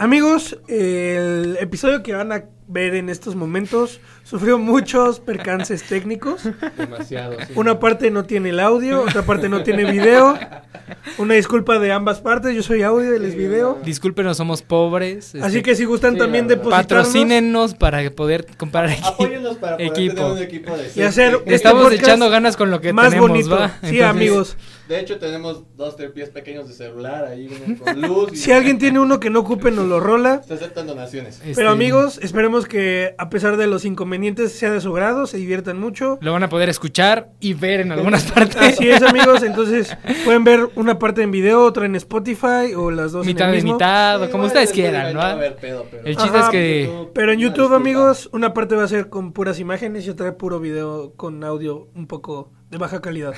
Amigos, el episodio que van a ver en estos momentos sufrió muchos percances técnicos. Demasiado. sí. Una parte no tiene el audio, otra parte no tiene video. Una disculpa de ambas partes, yo soy audio, él es video. Discúlpenos, somos pobres. Así este, que si gustan sí, también depositarnos patrocínenos para poder comprar equipo. Apóyennos para poder equipo. tener un equipo de y hacer este Estamos podcast echando ganas con lo que más tenemos, bonito. ¿va? Sí, Entonces, amigos. De hecho, tenemos dos pies pequeños de celular ahí uno con luz. y- Si alguien tiene uno que no ocupe, nos lo rola. Se aceptan donaciones. este, Pero amigos, esperemos que a pesar de los inconvenientes sea de su grado, se diviertan mucho. Lo van a poder escuchar y ver en algunas partes. Así es, amigos. Entonces pueden ver una parte en video, otra en Spotify o las dos mitad en el de mismo. mitad, como ustedes en quieran, ¿no? va a haber pedo, pero- El chiste Ajá, es que Pero en YouTube, amigos, una parte va a ser con puras imágenes y otra puro video con audio un poco de baja calidad.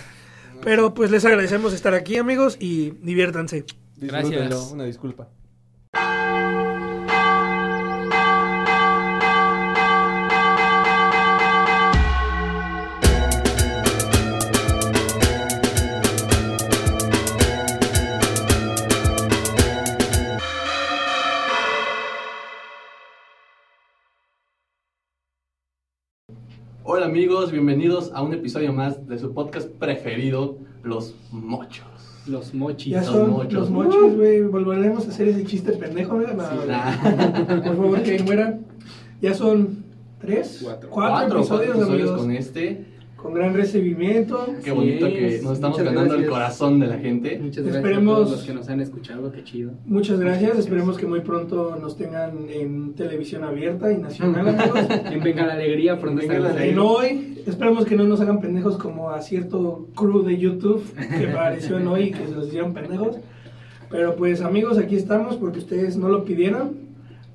Pero pues les agradecemos estar aquí, amigos, y diviértanse. Gracias. Una disculpa. Hola amigos, bienvenidos a un episodio más de su podcast preferido, Los Mochos. Los mochis. Ya Los mochos. los mochis, güey. Volveremos a hacer ese chiste pendejo, nah. Por favor, que mueran. Ya son tres, Cuatro. cuatro, episodios, amigos. con con... gran recibimiento. Qué Sí, bonito que nos estamos muchas ganando el gracias. corazón de la gente. Muchas gracias Esperemos- a todos los que nos han escuchado, qué chido. Muchas gracias. Esperemos que muy pronto nos tengan en televisión abierta y nacional, amigos. En Venga la Alegría, pronto Venga la ahí. En hoy, esperemos que no nos hagan pendejos como a cierto crew de YouTube que apareció en hoy y que se los hicieron pendejos. Pero pues amigos, aquí estamos porque ustedes no lo pidieron,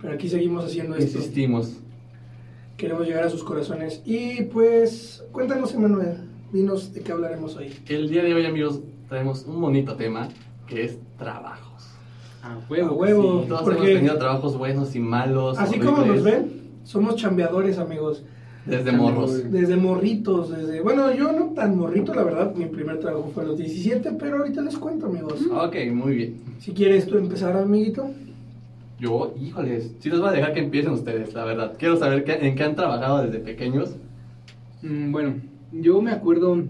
pero aquí seguimos haciendo esto. Insistimos. Queremos llegar a sus corazones. Y pues, cuéntanos, Emanuel, dinos de qué hablaremos hoy. El día de hoy, amigos, traemos un bonito tema que es trabajos. A huevo. A huevo. sí. Todos Porque- hemos tenido trabajos buenos y malos. Así como nos ven, somos chambeadores, amigos. Desde morros. Desde morritos, desde... Bueno, yo no tan morrito, la verdad. Mi primer trabajo fue a los 17, pero ahorita les cuento, amigos. Ok, muy bien. Si quieres tú empezar, amiguito. Yo, híjoles, sí les voy a dejar que empiecen ustedes, la verdad. Quiero saber en qué han trabajado desde pequeños. Mm, bueno, yo me acuerdo.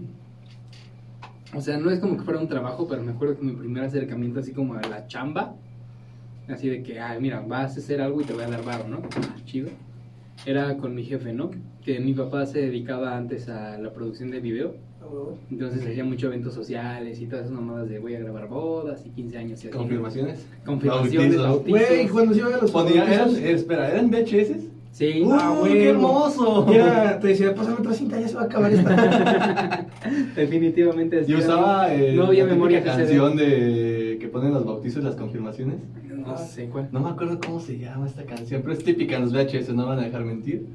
O sea, no es como que fuera un trabajo, pero me acuerdo que mi primer acercamiento, así como a la chamba, así de que, ay, mira, vas a hacer algo y te voy a dar varo, ¿no? Ah, Chido. Era con mi jefe, ¿no? Que mi papá se dedicaba antes a la producción de video. Entonces hacía muchos eventos sociales y todas esas mamadas de voy a grabar bodas y 15 años y así. ¿Confirmaciones? Confirmaciones, Bautizos. Güey, cuando se iban a los eran, bautizos, eh, espera, ¿eran VHS? Sí. ¡Uh, Ah, qué hermoso! y era- te decía, pásame otra cinta, ya se va a acabar esta. Definitivamente. así Y usaba eh, no había la memoria canción de que ponen los bautizos y las confirmaciones. No sé cuál. No me acuerdo cómo se llama esta canción, pero es típica en los VHS, no van a dejar mentir.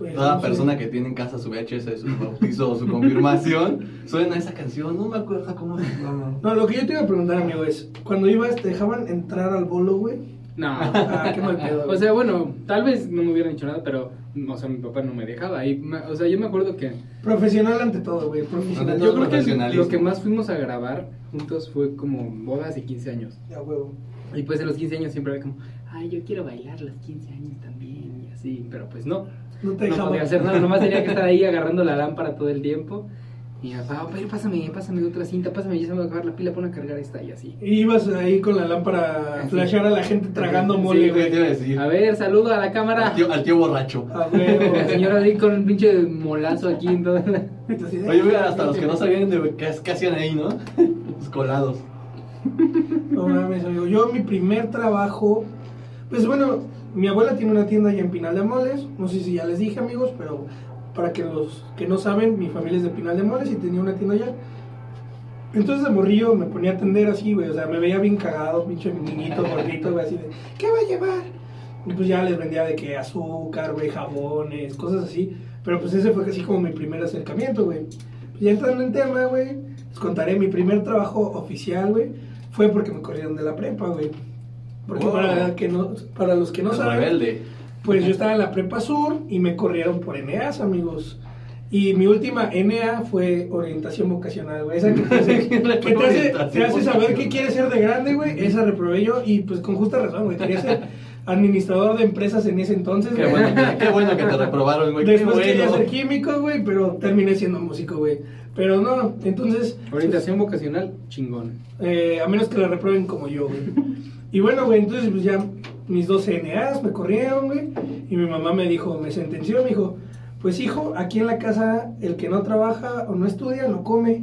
Pues, Toda no sé. persona que tiene en casa su VHS de su bautizo o su confirmación suena esa canción, no me acuerdo cómo se llama. No, lo que yo te iba a preguntar, amigo, es, cuando ibas, ¿te dejaban entrar al bolo, güey? No. Ah, qué mal pedo. O sea, bueno, tal vez no me hubieran hecho nada, pero, o sea, mi papá no me dejaba. Y, o sea, yo me acuerdo que Profesional ante todo, güey, profesional. Ante yo todo creo que lo que más fuimos a grabar juntos fue como bodas y 15 años. Ya, huevo. Y pues en los 15 años siempre era como, ay, yo quiero bailar los 15 años también y así, pero pues no. No te No podía hacer nada, nomás tenía que estar ahí agarrando la lámpara todo el tiempo. Y mi papá, "Pero pásame, pásame otra cinta, pásame, ya se me va a acabar la pila, pon a cargar esta y así. Y ibas ahí con la lámpara a flashear a la gente tragando Sí, mole, ¿Qué güey. iba a decir? A ver, saludo a la cámara. Al tío, al tío borracho. A. La señora ahí con un pinche molazo aquí en toda la... Entonces, Oye, mira, hasta los que no sabían de qué hacían ahí, ¿no? Los colados. No mames, amigo. Yo, mi primer trabajo. Pues bueno, mi abuela tiene una tienda allá en Pinal de Moles. No sé si ya les dije, amigos, pero para que los que no saben, mi familia es de Pinal de Moles y tenía una tienda allá. Entonces de morrillo me ponía a atender así, güey. O sea, me veía bien cagado, pinche niñito gordito, güey, así de, ¿qué va a llevar? Y pues ya les vendía de que azúcar, güey, jabones, cosas así. Pero pues ese fue casi como mi primer acercamiento, güey. Pues ya entrando en tema, güey, les contaré mi primer trabajo oficial, güey. Fue porque me corrieron de la prepa, güey. Porque Wow. para, que no, para los que no El saben, rebelde. pues yo estaba en la prepa sur y me corrieron por Eneas, amigos. Y mi última NA fue orientación vocacional, güey. Esa que te hace, que te hace, te hace saber qué quieres ser de grande, güey. Esa reprobé yo y pues con justa razón, güey. Quería ser administrador de empresas en ese entonces, Qué güey. bueno, que, qué bueno que te reprobaron, güey. Qué Después quería bueno. ser químico, güey, pero terminé siendo músico, güey. Pero no, entonces... Orientación vocacional, chingón. Eh, a menos que la reprueben como yo, güey. Y bueno, güey, entonces pues ya mis dos CNAs me corrieron, güey. Y mi mamá me dijo, me sentenció, me dijo, pues hijo, aquí en la casa el que no trabaja o no estudia no come.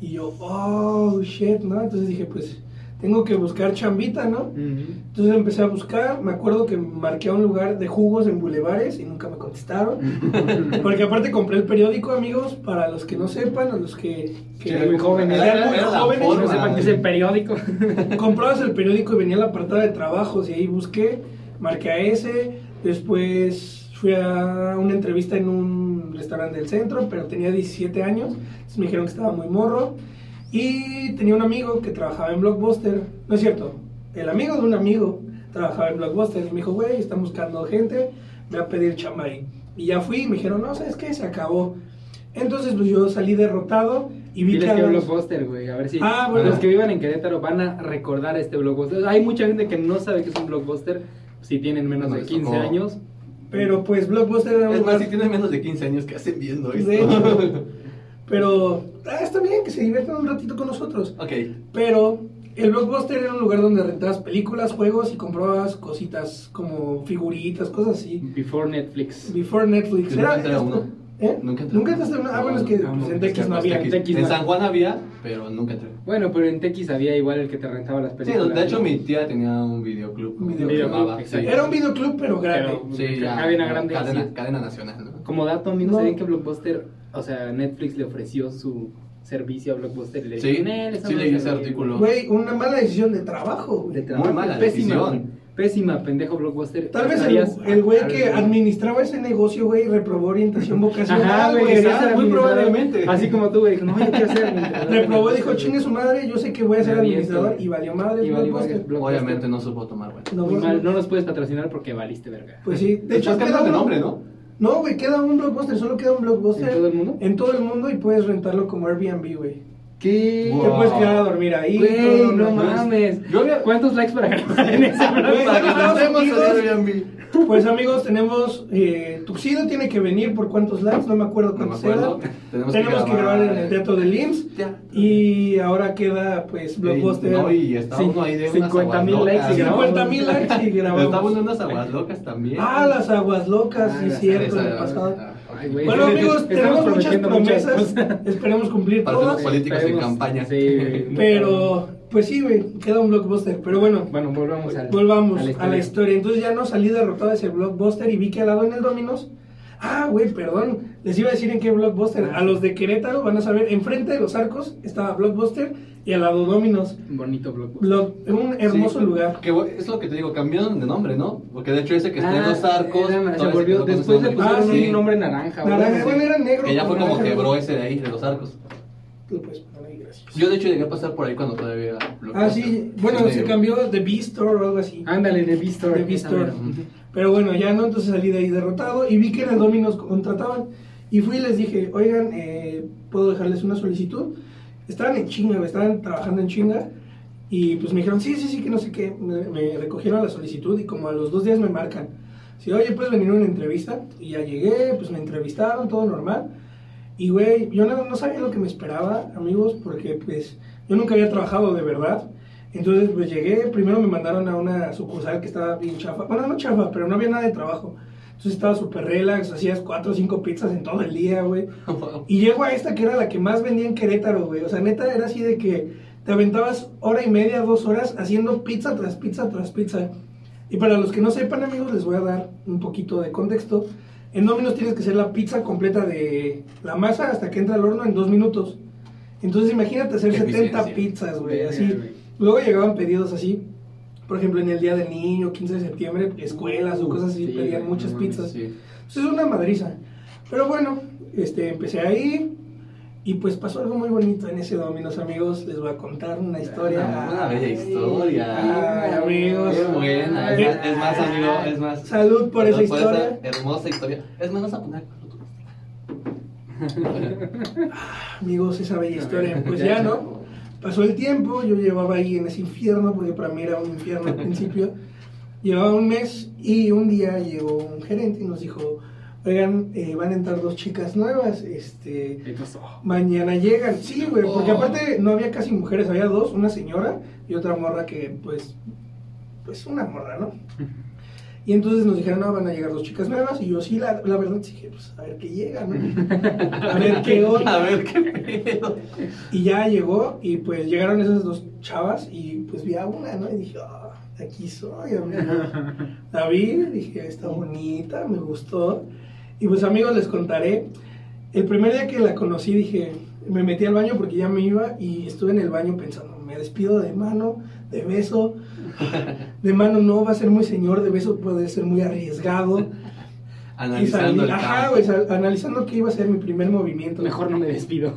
Y yo, oh, shit, ¿no? Entonces dije, pues tengo que buscar chambita, ¿no? Entonces empecé a buscar, me acuerdo que marqué a un lugar de jugos en bulevares y nunca me contestaron. Porque aparte compré el periódico, amigos, para los que no sepan, o los que... que Sí, muy jóvenes. sean Era- muy la jóvenes, forma, No sepan que es el periódico. comprabas el periódico y venía el apartado de trabajos y ahí busqué, marqué a ese, después fui a una entrevista en un restaurante del centro, pero tenía 17 años, entonces me dijeron que estaba muy morro y tenía un amigo que trabajaba en Blockbuster, no es cierto, el amigo de un amigo trabajaba en Blockbuster y me dijo, güey, están buscando gente, me va a pedir chamba ahí. Y ya fui y me dijeron, no, ¿sabes qué? Se acabó. Entonces, pues yo salí derrotado y vi Diles que... Blockbuster, güey. A ver si Ah, bueno. los que vivan en Querétaro van a recordar este Blockbuster. Hay mucha gente que no sabe que es un Blockbuster si tienen menos No, de les 15 tocó. años. Pero pues Blockbuster era un Es más, lugar- si tienes menos de 15 años, ¿qué hacen viendo esto? De hecho. Pero ah, está bien que se diviertan un ratito con nosotros. ok. Pero el Blockbuster era un lugar donde rentabas películas, juegos y comprabas cositas como figuritas, cosas así. Before Netflix. Before Netflix. Era, nunca a esto- uno. ¿Eh? Nunca entré. ¿Nunca entraste a una? Ah, bueno, es que No, pues, no, en que, no había. En no. San Juan había, pero nunca entré. Bueno, pero en TX había igual el que te rentaba las Sí, películas. de hecho ¿no? mi tía tenía un videoclub. Un ¿no? videoclub, sí. Era un videoclub, pero grande. Pero- Sí, ya. Cadena grande, Cadena, sí. cadena nacional, ¿no? Como dato, amigos, No. ¿sabían que Blockbuster, o sea, Netflix le ofreció su servicio a Blockbuster? Y le Sí, dijeron, "Eh, sí madre leí ese bien". artículo. Güey, una mala decisión de trabajo, güey. De trabajo. Muy mala pésima, decisión. Pésima, pendejo Blockbuster. Tal vez el, el güey que administraba ese negocio, güey, reprobó orientación vocacional, Ajá, güey, Muy probablemente. Así como tú, güey, dijo, no, yo quiero ser administrador. Reprobó, dijo, chingue su madre, yo sé que voy a ser administrador y valió madre. Y valió Blockbuster. Obviamente no supo tomar, güey. No, pues, no nos puedes patrocinar porque valiste verga. Pues sí, de hecho Después queda cambiaron de uno. nombre, ¿no? No, güey, queda un blockbuster, solo queda un blockbuster. ¿En todo el mundo? En todo el mundo y puedes rentarlo como Airbnb, güey. ¿Qué? Wow. Te puedes quedar a dormir ahí. Güey, no pues, mames. Yo había- ¿Cuántos likes para grabar en ese que. Airbnb. Pues amigos, tenemos eh, Tuxedo tiene que venir por cuántos likes, no me acuerdo No cuántos eran. Tenemos, Tenemos que grabar en el teatro del IMSS y ahora queda pues blockbuster. No, y uno ahí de unas 50,000 aguas likes y locas. grabamos. 50 mil likes y grabamos. Está bueno unas aguas locas también. Ah, las aguas locas, Ah, sí, cierto, Esa- el pasado. Ay, güey. Bueno amigos, tenemos muchas promesas, esperemos cumplir Para hacer todas. políticos en campaña. Sí. Pero, pues sí, güey, queda un blockbuster. Pero bueno, Bueno, volvamos al, volvamos a la a la historia. Entonces ya no salí derrotado de ese blockbuster y vi que al lado en el Dominos. Ah, güey, perdón. Les iba a decir en qué blockbuster. Ah, A los de Querétaro van a saber, enfrente de los arcos estaba blockbuster y al lado Dominos. Bonito blog. Block- un hermoso Sí, lugar. Que es lo que te digo, cambiaron de nombre, ¿no? Porque de hecho ese que está en Ah, los arcos. era- se volvió, después le pusieron Ah, sí. un nombre naranja. güey. Naranja, sí. bueno, era negro. Que ya fue como naranja. quebró ese de ahí, de los arcos. Tú puedes poner ahí, gracias. Yo de hecho llegué a pasar por ahí cuando todavía era Ah, Blockbuster. sí. Bueno, Sí, se cambió de B-Store o algo así. Ándale, de V-Store. De. Ujú. Pero bueno, ya no, entonces salí de ahí derrotado y vi que en el Dominos contrataban. Y fui y les dije, oigan, eh, ¿puedo dejarles una solicitud? Estaban en chinga, estaban trabajando en chinga. Y pues me dijeron, sí, sí, sí, que no sé qué. Me, me recogieron la solicitud y como a los dos días me marcan. Sí, oye, puedes venir a una entrevista. Y ya llegué, pues me entrevistaron, todo normal. Y güey, yo no, no sabía lo que me esperaba, amigos, porque pues yo nunca había trabajado de verdad. Entonces pues llegué, primero me mandaron a una sucursal que estaba bien chafa. Bueno, no chafa, pero no había nada de trabajo. Entonces estaba súper relax, hacías cuatro o cinco pizzas en todo el día, güey. Y llego a esta que era la que más vendía en Querétaro, güey. O sea, neta, era así de que te aventabas hora y media, dos horas haciendo pizza tras pizza tras pizza. Y para los que no sepan, amigos, les voy a dar un poquito de contexto. En Domino's tienes que hacer la pizza completa de la masa hasta que entra al horno en dos minutos. Entonces imagínate hacer Qué 70 eficiencia. pizzas, güey, así. Luego llegaban pedidos así. Por ejemplo, en el Día del Niño, 15 de septiembre, escuelas o cosas así, Sí, pedían muchas pizzas. Sí. Entonces es una madriza. Pero bueno, este, empecé ahí y pues pasó algo muy bonito en ese Dominos, amigos. Les voy a contar una historia. Ah, Una bella historia. Ay, amigos. Qué buena. Es más, es más, amigo, es más. Salud por esa historia. esa hermosa historia. Es más, vas a poner. Amigos, esa bella historia. Pues ya. ¿no? Pasó el tiempo, yo llevaba ahí en ese infierno, porque para mí era un infierno al principio. Llevaba un mes y un día llegó un gerente y nos dijo, oigan, eh, van a entrar dos chicas nuevas, este, mañana llegan. Sí, güey, porque Oh. aparte no había casi mujeres, había dos, una señora y otra morra que, pues, pues una morra, ¿no? Y entonces nos dijeron, no, van a llegar dos chicas nuevas. Y yo, sí, la, la verdad, dije, pues a ver qué llega, ¿no? A ver qué onda. A ver qué pedo. Y ya llegó y pues llegaron esas dos chavas y pues vi a una, ¿no? Y dije, ah, aquí soy, amigo. La vi, dije, está bonita, me gustó. Y pues amigos, les contaré. El primer día que la conocí dije, me metí al baño porque ya me iba y estuve en el baño pensando, me despido de mano, de beso. De mano no, va a ser muy señor, de beso puede ser muy arriesgado. Y Analizando salí- el ajá, güey, sal- analizando qué iba a ser mi primer movimiento. Mejor no me despido.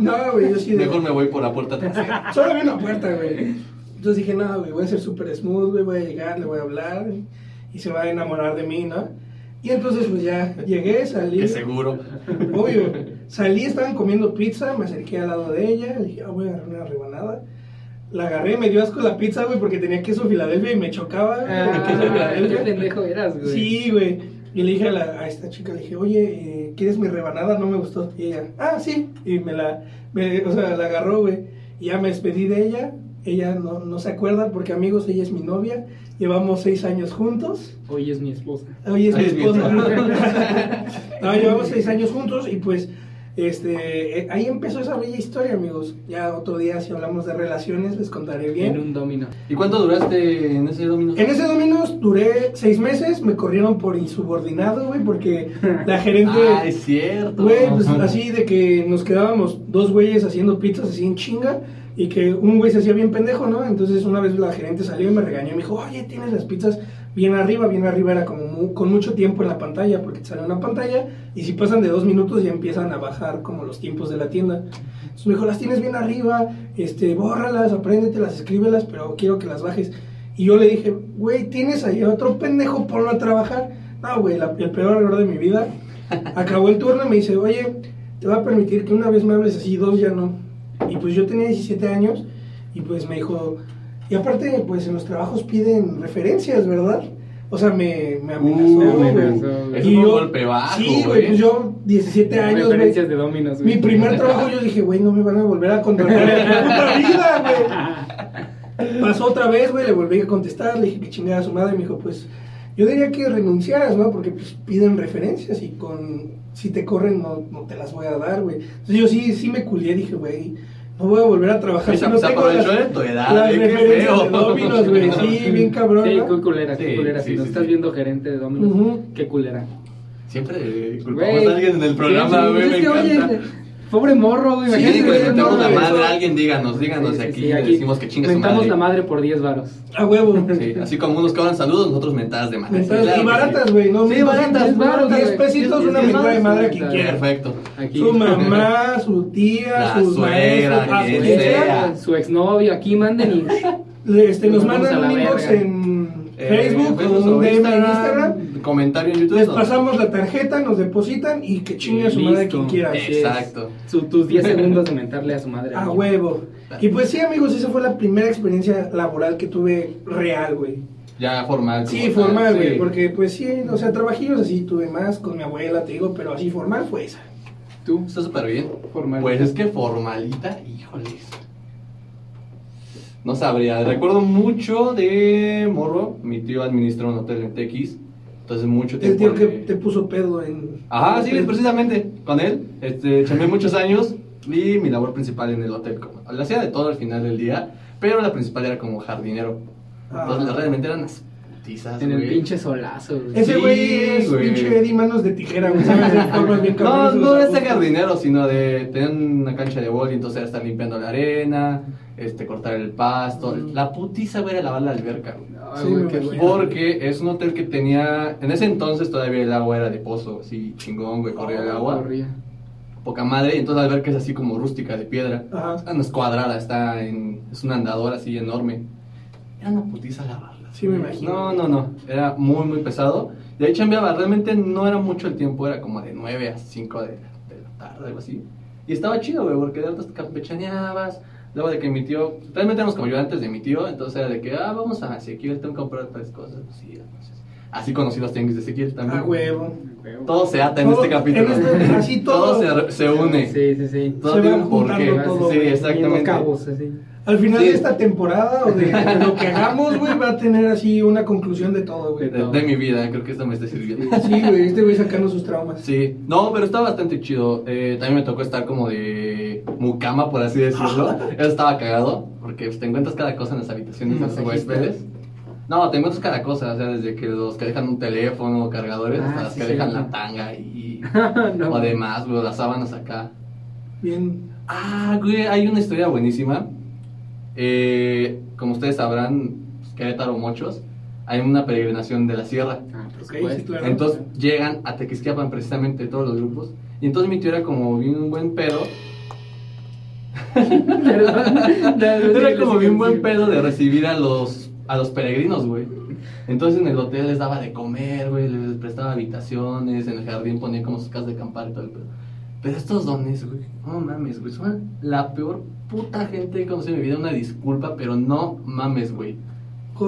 No, güey, yo sí de- Mejor me voy por la puerta trasera. Solo había una puerta, güey. Entonces dije, no, güey, voy a ser súper smooth, güey, voy a llegar, le voy a hablar y se va a enamorar de mí, ¿no? Y entonces pues ya llegué, salí. Que seguro. Obvio, salí, estaban comiendo pizza, me acerqué al lado de ella, le dije, ah, voy a agarrar una rebanada. La agarré, me dio asco la pizza, güey, porque tenía queso Filadelfia y me chocaba güey, el queso Ah, qué pendejo eras, güey. Sí, güey. Y le dije a, la- a esta chica, le dije, oye, eh, ¿quieres mi rebanada? No me gustó. Y ella, ah, sí. Y me la, me- o sea, la agarró, güey. Y ya me despedí de ella. Ella no, no se acuerda porque, amigos, ella es mi novia. Llevamos seis años juntos. Hoy es mi esposa. Hoy es mi Ay, es mi esposa. esposa. no, llevamos seis años juntos y pues este eh, ahí empezó esa bella historia, amigos. Ya otro día si hablamos de relaciones les contaré En bien. un domino. ¿Y cuánto duraste en ese dominio? En ese Dominos duré seis meses, me corrieron por insubordinado, güey, porque la gerente... Ah, es cierto. Güey, pues así de que nos quedábamos dos güeyes haciendo pizzas así en chinga y que un güey se hacía bien pendejo, ¿no? Entonces una vez la gerente salió y me regañó y me dijo, oye, tienes las pizzas bien arriba, bien arriba, era como con mucho tiempo en la pantalla, porque te sale una pantalla y si pasan de dos minutos ya empiezan a bajar como los tiempos de la tienda. Entonces me dijo, las tienes bien arriba, este, bórralas, apréndetelas, escríbelas, pero quiero que las bajes. Y yo le dije, güey, tienes ahí otro pendejo, ponlo a trabajar. No, güey, el peor error de mi vida. Acabó el turno y me dice, oye, te va a permitir que una vez me hables así, dos ya no. Y pues yo tenía 17 años y pues me dijo, y aparte, pues en los trabajos piden referencias, ¿verdad? O sea, me, me amenazó. Uh, güey. amenazó, güey. Es Y un yo- golpe bajo, Sí, güey, pues yo 17 años, güey. Referencias de dominos, güey. Mi primer trabajo yo dije, güey, no me van a volver a contratar en la puta vida, güey. Pasó otra vez, güey, le volví a contestar, le dije que chingara a su madre, y me dijo, pues, yo diría que renunciaras, ¿no? Porque pues piden referencias y con, si te corren no, no te las voy a dar, güey. Entonces yo sí, sí me culié, dije, güey, no voy a volver a trabajar. Se- si no se aprovechó las- de tu edad, las eh, qué feo. de Domino's, güey, sí, bien cabrón, Sí, qué culera, qué Sí, culera. sí, si nos sí, estás sí. viendo gerente de dominos, Ujú. qué culera. Siempre culpamos Güey, a alguien en el programa, sí, güey, me que, oye, encanta. Pobre morro, güey. Sí, imagínate, güey, mentamos la madre a alguien, díganos, díganos Sí, sí, aquí, sí, le decimos que chingue su Mentamos madre. la madre por 10 varos. A huevo. Sí, así como unos cobran saludos, nosotros mentadas de madre. Mentadas- Sí, claro y baratas, güey, ¿no? Sí, baratas, 10 varos, güey. 10 pesitos, una mentada de madre a quien quiera. Perfecto. Aquí. Su mamá, su tía, La sus suegra, quien sea. Su exnovio, aquí manden y. Este, nos mandan un inbox en Eh, Facebook o en Instagram. Comentario en YouTube. Les nos- pasamos la tarjeta, nos depositan y que chingue a su madre quien quiera. Exacto. Su- tus 10 segundos de mentarle a su madre. A huevo. Y pues sí, amigos, esa fue la primera experiencia laboral que tuve real, güey. Ya formal. Sí, formal, güey, sí. porque pues sí, o sea, trabajillos así tuve más con mi abuela, te digo, pero así formal fue esa. Tú. Está súper bien. Formal. Pues es que formalita, híjoles. No sabría. Recuerdo mucho de Morro. Mi tío administra un hotel en TX. Entonces, mucho El tiempo. tío que de- te puso pedo en... Ajá, sí, en- precisamente. Con él. Este, chamé muchos años. Y mi labor principal en el hotel. Como, la hacía de todo al final del día. Pero la principal era como jardinero. Entonces, Ah. realmente eran las putizas. En el pinche solazo, güey. Ese Sí, güey es güey. pinche Eddie Manos de tijera, güey, sabe hacer formas bien No, no de este ajustes. jardinero, sino de tener una cancha de boli, entonces era estar limpiando la arena, este, cortar el pasto. Mm. La putiza, güey, era lavar la alberca, güey. Ay, Sí, güey, qué. Porque es un hotel que tenía, en ese entonces todavía el agua era de pozo, así chingón, güey, corría el agua. Corría. Poca madre, y entonces la alberca es así como rústica, de piedra. Ajá. Ah, No es cuadrada, está en, es un andador así enorme. Era una putiza lavarla. Sí, me imagino. No, no, no. Era muy, muy pesado. Y ahí chambeaba. Realmente no era mucho el tiempo. Era como de 9 a 5 de, de la tarde, algo así. Y estaba chido, güey, porque de rato campechaneabas. Luego de que mi tío, realmente éramos como ayudantes de mi tío, entonces era de que, ah, vamos a Ezequiel, tengo que comprar tres cosas. Sí, entonces, así conocí los tianguis de Ezequiel también. A huevo. Todo se ata en Todo- este capítulo. en este- así todo- se, se une. Sí, sí, sí. Todo Se tiene van un porqué. juntando todo, sí, exactamente. Uniendo cabos, así. Al final Sí. de esta temporada o de, de lo que hagamos, güey, va a tener así una conclusión de todo, güey. De, de mi vida, creo que esto me está sirviendo. Sí, güey, este güey sacando sus traumas. Sí, no, pero está bastante chido. Eh, también me tocó estar como de mucama, por así decirlo. Eso estaba cagado, porque pues, te encuentras cada cosa en las habitaciones de los huéspedes. No, te encuentras cada cosa, o sea, desde que los que dejan un teléfono, cargadores, Ah, hasta los sí, que sí, dejan sí. la tanga y... No. o además, güey, las sábanas acá. Bien. Ah, güey, hay una historia buenísima. Eh, como ustedes sabrán, pues, Querétaro Mochos, hay una peregrinación de la sierra. Ah, por Ok, supuesto. sí, claro. Entonces llegan a Tequisquiapan precisamente todos los grupos. Y entonces mi tío era como bien un buen pedo. Era como bien buen pedo de recibir a los, a los peregrinos, güey. Entonces en el hotel les daba de comer, güey, les prestaba habitaciones, en el jardín ponía como sus casas de acampar y todo el pedo. Pero estos dones, güey, no mames, güey, son la peor puta gente que he conocido en mi vida. Una disculpa, pero no mames, güey.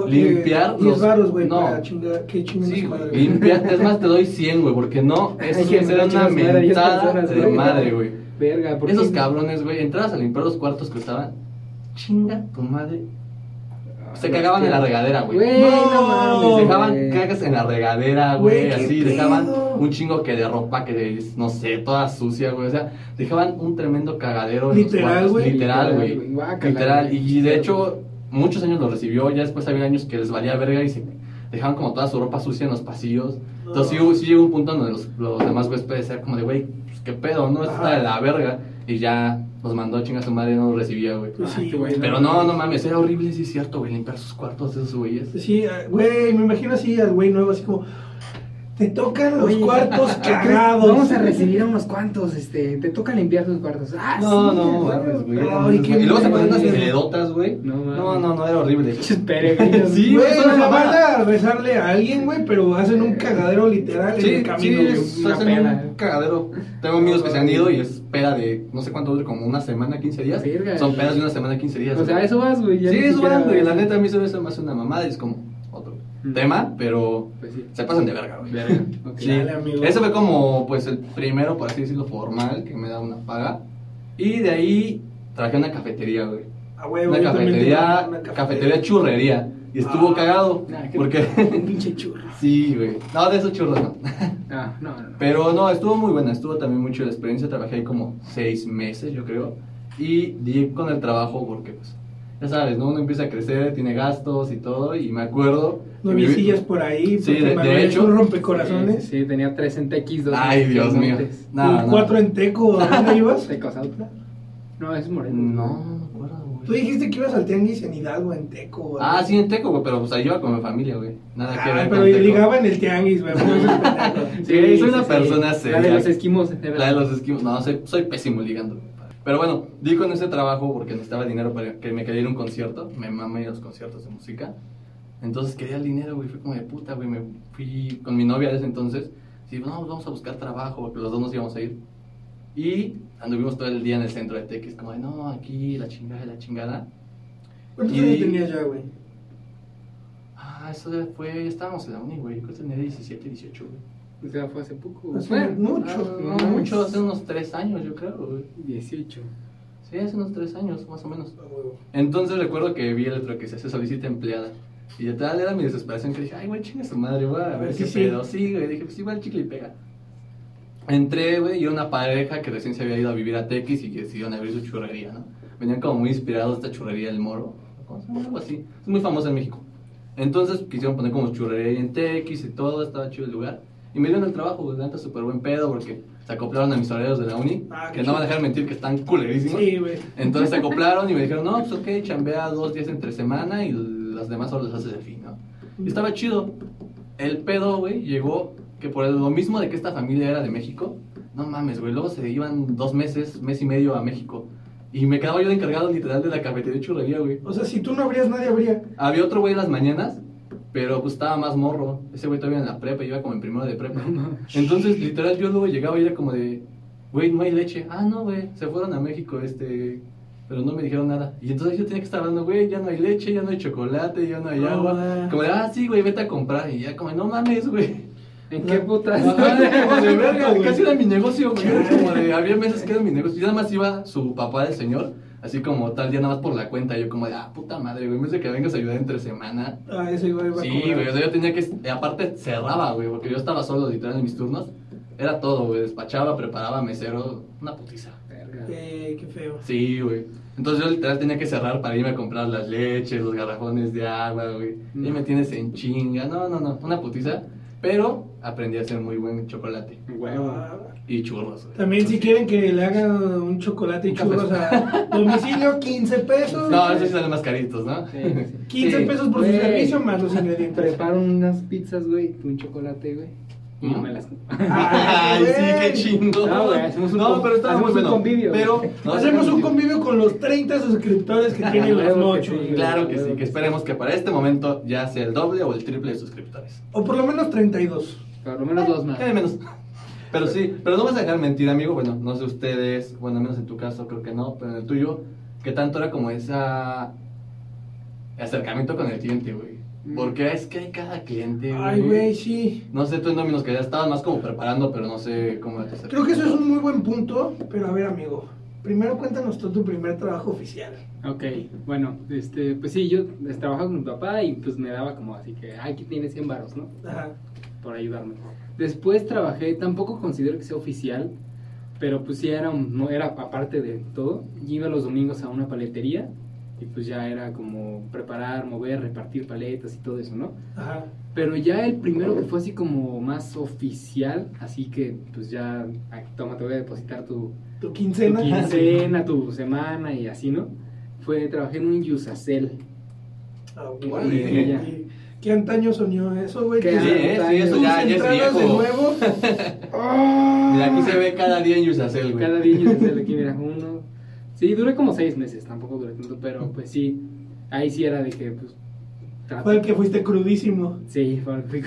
Limpiar eh, 10 los- varos, güey, no. para chingar. Que chinguen Sí, madre, Limpiar, es más, te doy 100, güey, porque no, eso que es una mentada personas, de madre, güey. Verga, ¿por Esos qué? cabrones, güey, entrabas a limpiar los cuartos que estaban. Chinga tu madre. Se Ah, cagaban en la regadera, güey. No No. mames. Dejaban cagas en la regadera, Güey, qué así, pedo. Un chingo que de ropa que, no sé, toda sucia, güey, o sea, dejaban un tremendo cagadero Literal, güey. literal, Literal, güey, literal, y de hecho, muchos años lo recibió, ya después había años que les valía verga y se dejaban como toda su ropa sucia en los pasillos, entonces sí, No. sí llegó un punto donde los, los demás huéspedes eran como de, güey, pues qué pedo, ¿no? Esto está de la verga, y ya los mandó a chingar a su madre y no los recibía, güey. Pues sí, güey. Pero no, no mames, era horrible, sí es cierto, güey, limpiar sus cuartos de esos güeyes. Sí, eh, güey, me imagino así al güey nuevo, así como. Te tocan los Oye, cuartos cagados. Vamos a recibir a unos cuantos, este, te toca limpiar tus cuartos. Ah, No, sí, no, güey. mames, güey. Ay, qué Y luego se ponen unas madre. pedotas, güey. No. No, no, no, era horrible. Peregrinos. Sí, Güey, van a rezarle a alguien, güey, pero hacen un cagadero literal en Sí, el sí, camino, güey. es, una hacen peda. un cagadero. Tengo amigos que se han ido y es peda de, no sé cuánto dura, como una semana, 15 días. Verga. Son pedas de una semana, 15 días. O sea, eso vas, güey. Sí, eso van, güey. La neta, a mí se me hace más una mamada y es como. Tema, pero Pues sí. se pasan de verga, güey. Verga, ok. Sí, Dale, amigo. ese fue como, pues, el primero, por así decirlo, formal, que me da una paga. Y de ahí trabajé en una cafetería, güey. A huevo, Una cafetería, una cafetería churrería. Y estuvo Ah, cagado. nah, Porque. Pinche churro. sí, güey. No, de esos churros no. Ah, no, no, no. Pero no, estuvo muy buena. Estuvo también mucho la experiencia. Trabajé ahí como seis meses, yo creo. Y di con el trabajo porque, pues, ya sabes, ¿no? Uno empieza a crecer, tiene gastos y todo. Y me acuerdo. Novicillas por ahí, Sí, de- de hecho- un rompecorazones. Sí, sí, tenía tres en TX, dos Ay, en Dios mío. No, cuatro en Teco, ¿a dónde ibas? ¿Tecozautla? No, es Moreno. No, no me acuerdo, güey. Tú dijiste que ibas al tianguis en Hidalgo, en Teco. güey. Ah, sí, en Teco, güey, pero pues ahí iba con mi familia, güey. Nada que Ah, ver pero con Teco. ligaba en el tianguis, güey. Sí, soy una persona La seria. de los esquimos. era- La de los esquimos. No, soy, soy pésimo ligando. Pero bueno, di con ese trabajo porque necesitaba dinero para que me quería ir a un concierto. Me mamé los conciertos de música. Entonces quería el dinero, güey. Fui como de puta, güey. Me fui con mi novia de ese entonces. Sí, no, vamos a buscar trabajo porque los dos nos íbamos a ir. Y anduvimos todo el día en el centro de Tequis, como de no, aquí la chingada, la chingada. ¿Cuántos años tenías ya, güey? Ah, eso ya fue. Estábamos en la uni, güey. Creo que tenía 17, 18, güey. O sea, fue hace poco. Hace Bueno, mucho. Ah, no mucho, hace unos 3 años, yo creo, güey. 18. Sí, hace unos 3 años, más o menos. Entonces recuerdo que vi el otro que se hace solicita empleada. Y de tal era mi desesperación que dije, ay, güey, chinga su madre, voy a ver Sí, qué sí. pedo. Sí, güey, dije, pues igual chicle y pega. Entré, güey, y era una pareja que recién se había ido a vivir a Tequis y que decidieron abrir su churrería, ¿no? Venían como muy inspirados de esta churrería del Moro. Algo así. Es muy famosa en México. Entonces quisieron poner como churrería en Tequis y todo, estaba chido el lugar. Y me dieron el trabajo, güey, neta, súper buen pedo porque se acoplaron a mis horarios de la uni, Ah, que no van a dejar mentir que están culerísimos. Sí, güey. Entonces se acoplaron y me dijeron, no, pues ok, chambea dos días entre semana y las demás horas las haces de fin, ¿no? Y estaba chido. El pedo, güey, llegó que por lo mismo de que esta familia era de México, no mames, güey, luego se iban dos meses, mes y medio a México. Y me quedaba yo de encargado literal de la cafetería de churrería, güey. O sea, si tú no abrías, nadie abría. Había otro güey en las mañanas, pero pues estaba más morro. Ese güey todavía en la prepa, iba como en primero de prepa. Entonces, literal, yo luego llegaba y era como de, güey, no hay leche. Ah, no, güey, se fueron a México, este, pero no me dijeron nada. Y entonces yo tenía que estar hablando, güey, ya no hay leche, ya no hay chocolate, ya no hay No, agua. ma. Como de, ah, sí, güey, vete a comprar. Y ya como, no mames, güey. ¿En qué putas? Ajá, como de verga, güey. casi era mi negocio, güey. Como de, había meses que era mi negocio. Y nada más iba su papá del señor, así como tal día nada más por la cuenta. Yo como de, ah, puta madre, güey, en vez de que vengas a ayudar entre semana. Ah, ese güey va a Sí, güey, o sea, yo tenía que, y aparte cerraba, güey, porque yo estaba solo literal en mis turnos. Era todo, güey, despachaba, preparaba, mesero, una putiza. Verga. Eh, qué feo. Sí, güey. Entonces yo literal tenía que cerrar para irme a comprar las leches, los garrafones de agua, güey. Y No. me tienes en chinga. No, no, no, una putiza. Pero aprendí a hacer muy buen chocolate. Ah, Y churros, güey. También si quieren que le hagan un chocolate y churros a domicilio, 15 pesos. No, esos sí salen más caritos, ¿no? Sí, sí. 15 Sí. pesos por su servicio más los ingredientes. Preparo unas pizzas, güey, un chocolate, güey. Y no ¿Mm? me las Ay, sí, qué chingo. No, güey, hacemos un No, pero estaba muy hacemos un bueno. convivio, Pero no, Hacemos un convivio con los 30 suscriptores que tienen los Claro que sí. Claro que sí, que esperemos que para este momento ya sea el doble o el triple de suscriptores. O por lo menos 32. Por lo menos dos más. Eh, menos. Pero sí, pero no vas a dejar mentir, amigo. Bueno, no sé ustedes, bueno, al menos en tu caso creo que no, pero en el tuyo, ¿qué tanto era como esa acercamiento con el cliente, güey? Porque es que hay cada cliente, güey. Ay, güey, sí. No sé tú en Dominos que ya estabas más como preparando, pero no sé cómo tu Creo que eso es un muy buen punto, pero a ver, amigo. Primero cuéntanos tú tu primer trabajo oficial. Ok, bueno, este, pues sí, yo trabajaba con mi papá y pues me daba como así que, ay, aquí tienes 100 varos, ¿no? Ajá. Por ayudarme. Después trabajé, tampoco considero que sea oficial, pero pues sí era, un- no era aparte de todo. Yo iba los domingos a una paletería y pues ya era como preparar, mover, repartir paletas y todo eso, ¿no? Ajá. Pero ya el primero que fue así como más oficial, así que pues ya, toma, te voy a depositar tu, Tu tu quincena. tu semana y así, ¿no? Fue, trabajé en un Yusacel. Ah, eh. ¿Qué antaño soñó eso, güey? ¿Qué Sí, sí, eso ya, ya es de nuevo. Ah. Mira, aquí se ve cada día en Yusacel, güey. Cada día Yusacel aquí, mira, uno. Sí, duré como seis meses, tampoco duré tanto, pero pues sí, ahí sí era de que, pues. trato- Fue el que fuiste crudísimo. Sí, fue fue-